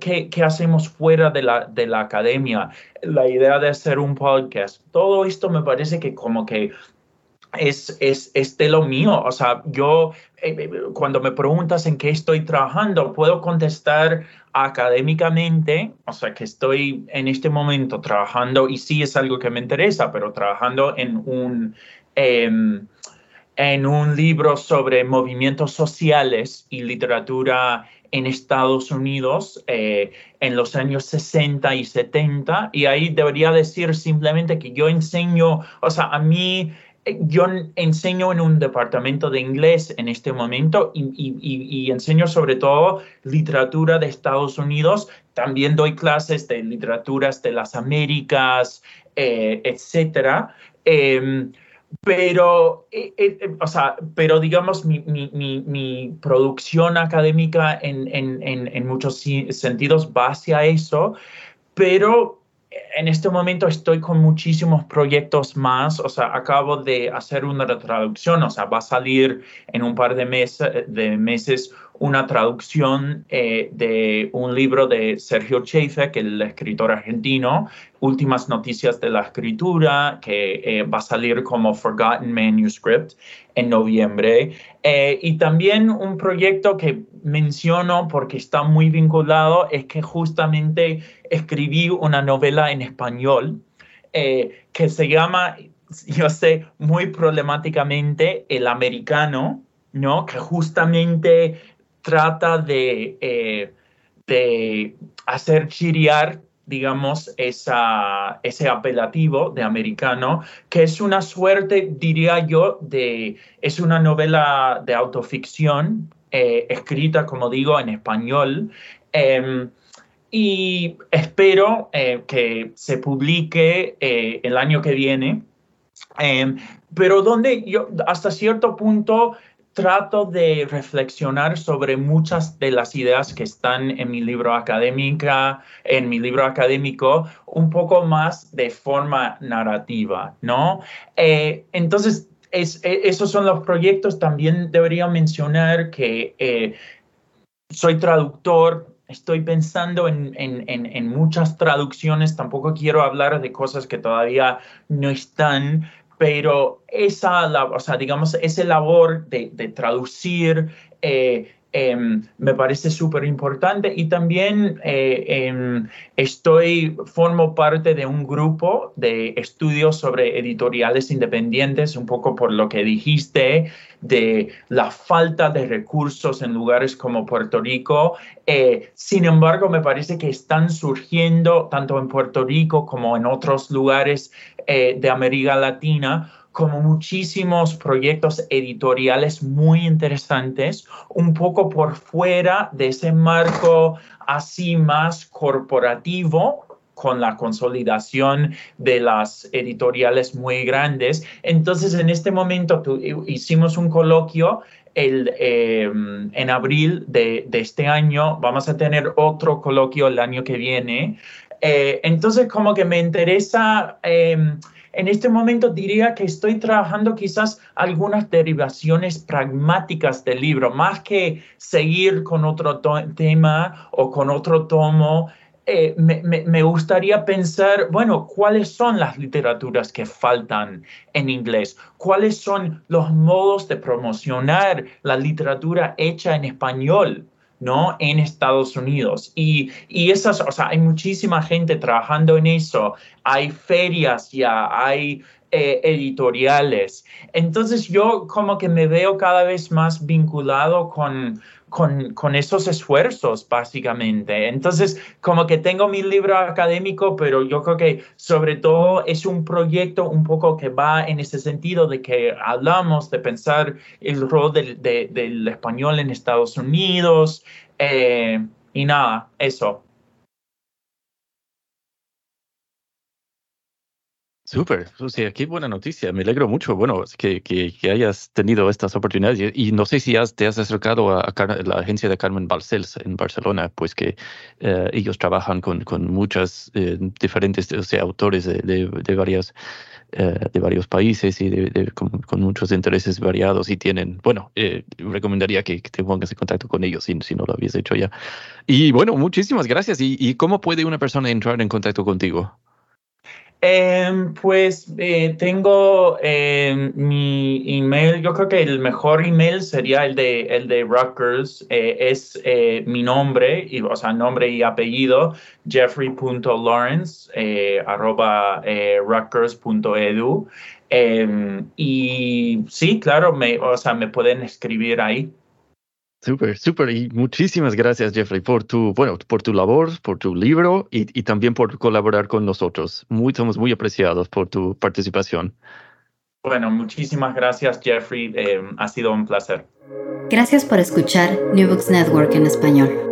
¿qué, qué, hacemos fuera de la, de la academia? La idea de hacer un podcast, todo esto me parece que como que es, es, es, de lo mío. O sea, yo eh, cuando me preguntas en qué estoy trabajando, puedo contestar académicamente, o sea, que estoy en este momento trabajando y sí es algo que me interesa, pero trabajando en un... Eh, en un libro sobre movimientos sociales y literatura en Estados Unidos eh, en los años 60 y 70. Y ahí debería decir simplemente que yo enseño, o sea, a mí eh, yo enseño en un departamento de inglés en este momento y, enseño sobre todo literatura de Estados Unidos. También doy clases de literaturas de las Américas, eh, etcétera. Em, pero, eh, o sea, pero digamos, mi, producción académica en, en, muchos sentidos va hacia eso, pero en este momento estoy con muchísimos proyectos más, o sea, acabo de hacer una traducción, o sea, va a salir en un par de, meses, de meses una traducción eh, de un libro de Sergio Chafek, el escritor argentino, Últimas Noticias de la Escritura, que eh, va a salir como Forgotten Manuscript en noviembre. Eh, y también un proyecto que menciono porque está muy vinculado es que justamente escribí una novela en español que se llama, yo sé, muy problemáticamente El Americano, ¿no? Que justamente trata de, eh, de hacer chiriar digamos, esa, ese apelativo de americano, que es una suerte, diría yo, de, es una novela de autoficción, eh, escrita, como digo, en español. Em, y espero eh, que se publique el año que viene, em, pero donde yo hasta cierto punto trato de reflexionar sobre muchas de las ideas que están en mi libro académica, en mi libro académico, un poco más de forma narrativa, ¿no? Eh, entonces, es, e, esos son los proyectos. También debería mencionar que eh, soy traductor, estoy pensando en, en, en, muchas traducciones, tampoco quiero hablar de cosas que todavía no están, pero esa, o sea, digamos, esa labor de, traducir eh, em, me parece súper importante y también eh, em, estoy, formo parte de un grupo de estudios sobre editoriales independientes, un poco por lo que dijiste de la falta de recursos en lugares como Puerto Rico. Eh, sin embargo, me parece que están surgiendo tanto en Puerto Rico como en otros lugares eh, de América Latina como muchísimos proyectos editoriales muy interesantes, un poco por fuera de ese marco así más corporativo con la consolidación de las editoriales muy grandes. Entonces, en este momento hicimos un coloquio el, em, en abril de, este año, vamos a tener otro coloquio el año que viene eh, entonces, como que me interesa, em, en este momento diría que estoy trabajando quizás algunas derivaciones pragmáticas del libro, más que seguir con otro tema o con otro tomo. Eh, me, gustaría pensar, bueno, ¿cuáles son las literaturas que faltan en inglés? ¿Cuáles son los modos de promocionar la literatura hecha en español? ¿no? En Estados Unidos. Y, y esas, o sea, hay muchísima gente trabajando en eso. Hay ferias ya, hay eh, editoriales. Entonces yo como que me veo cada vez más vinculado con, con, esos esfuerzos, básicamente. Entonces, como que tengo mi libro académico, pero yo creo que sobre todo es un proyecto un poco que va en ese sentido de que hablamos de pensar el rol del, español en Estados Unidos eh, y nada, eso. Súper, sea, qué buena noticia, me alegro mucho, bueno, que, que, hayas tenido estas oportunidades y, no sé si has, te has acercado a, la agencia de Carmen Balcells en Barcelona, pues que eh, ellos trabajan con, con muchas eh, diferentes o sea, autores de, de, varias, eh, de varios países y de, con, muchos intereses variados y tienen, bueno, recomendaría que, te pongas en contacto con ellos si, no lo habías hecho ya. Y bueno, muchísimas gracias. ¿Y, y cómo puede una persona entrar en contacto contigo? Em, pues eh, tengo em, mi email, yo creo que el mejor email sería el de, el de Rutgers, eh, es eh, mi nombre, y, o sea, nombre y apellido, jeffrey.lawrence, arroba rutgers.edu. Em, y sí, claro, me, o sea, me pueden escribir ahí. Súper, súper. Y muchísimas gracias, Jeffrey, por tu, bueno, por tu labor, por tu libro y, y también por colaborar con nosotros. Muy, somos muy apreciados por tu participación. Bueno, muchísimas gracias, Jeffrey. Eh, ha sido un placer. Gracias por escuchar New Books Network en español.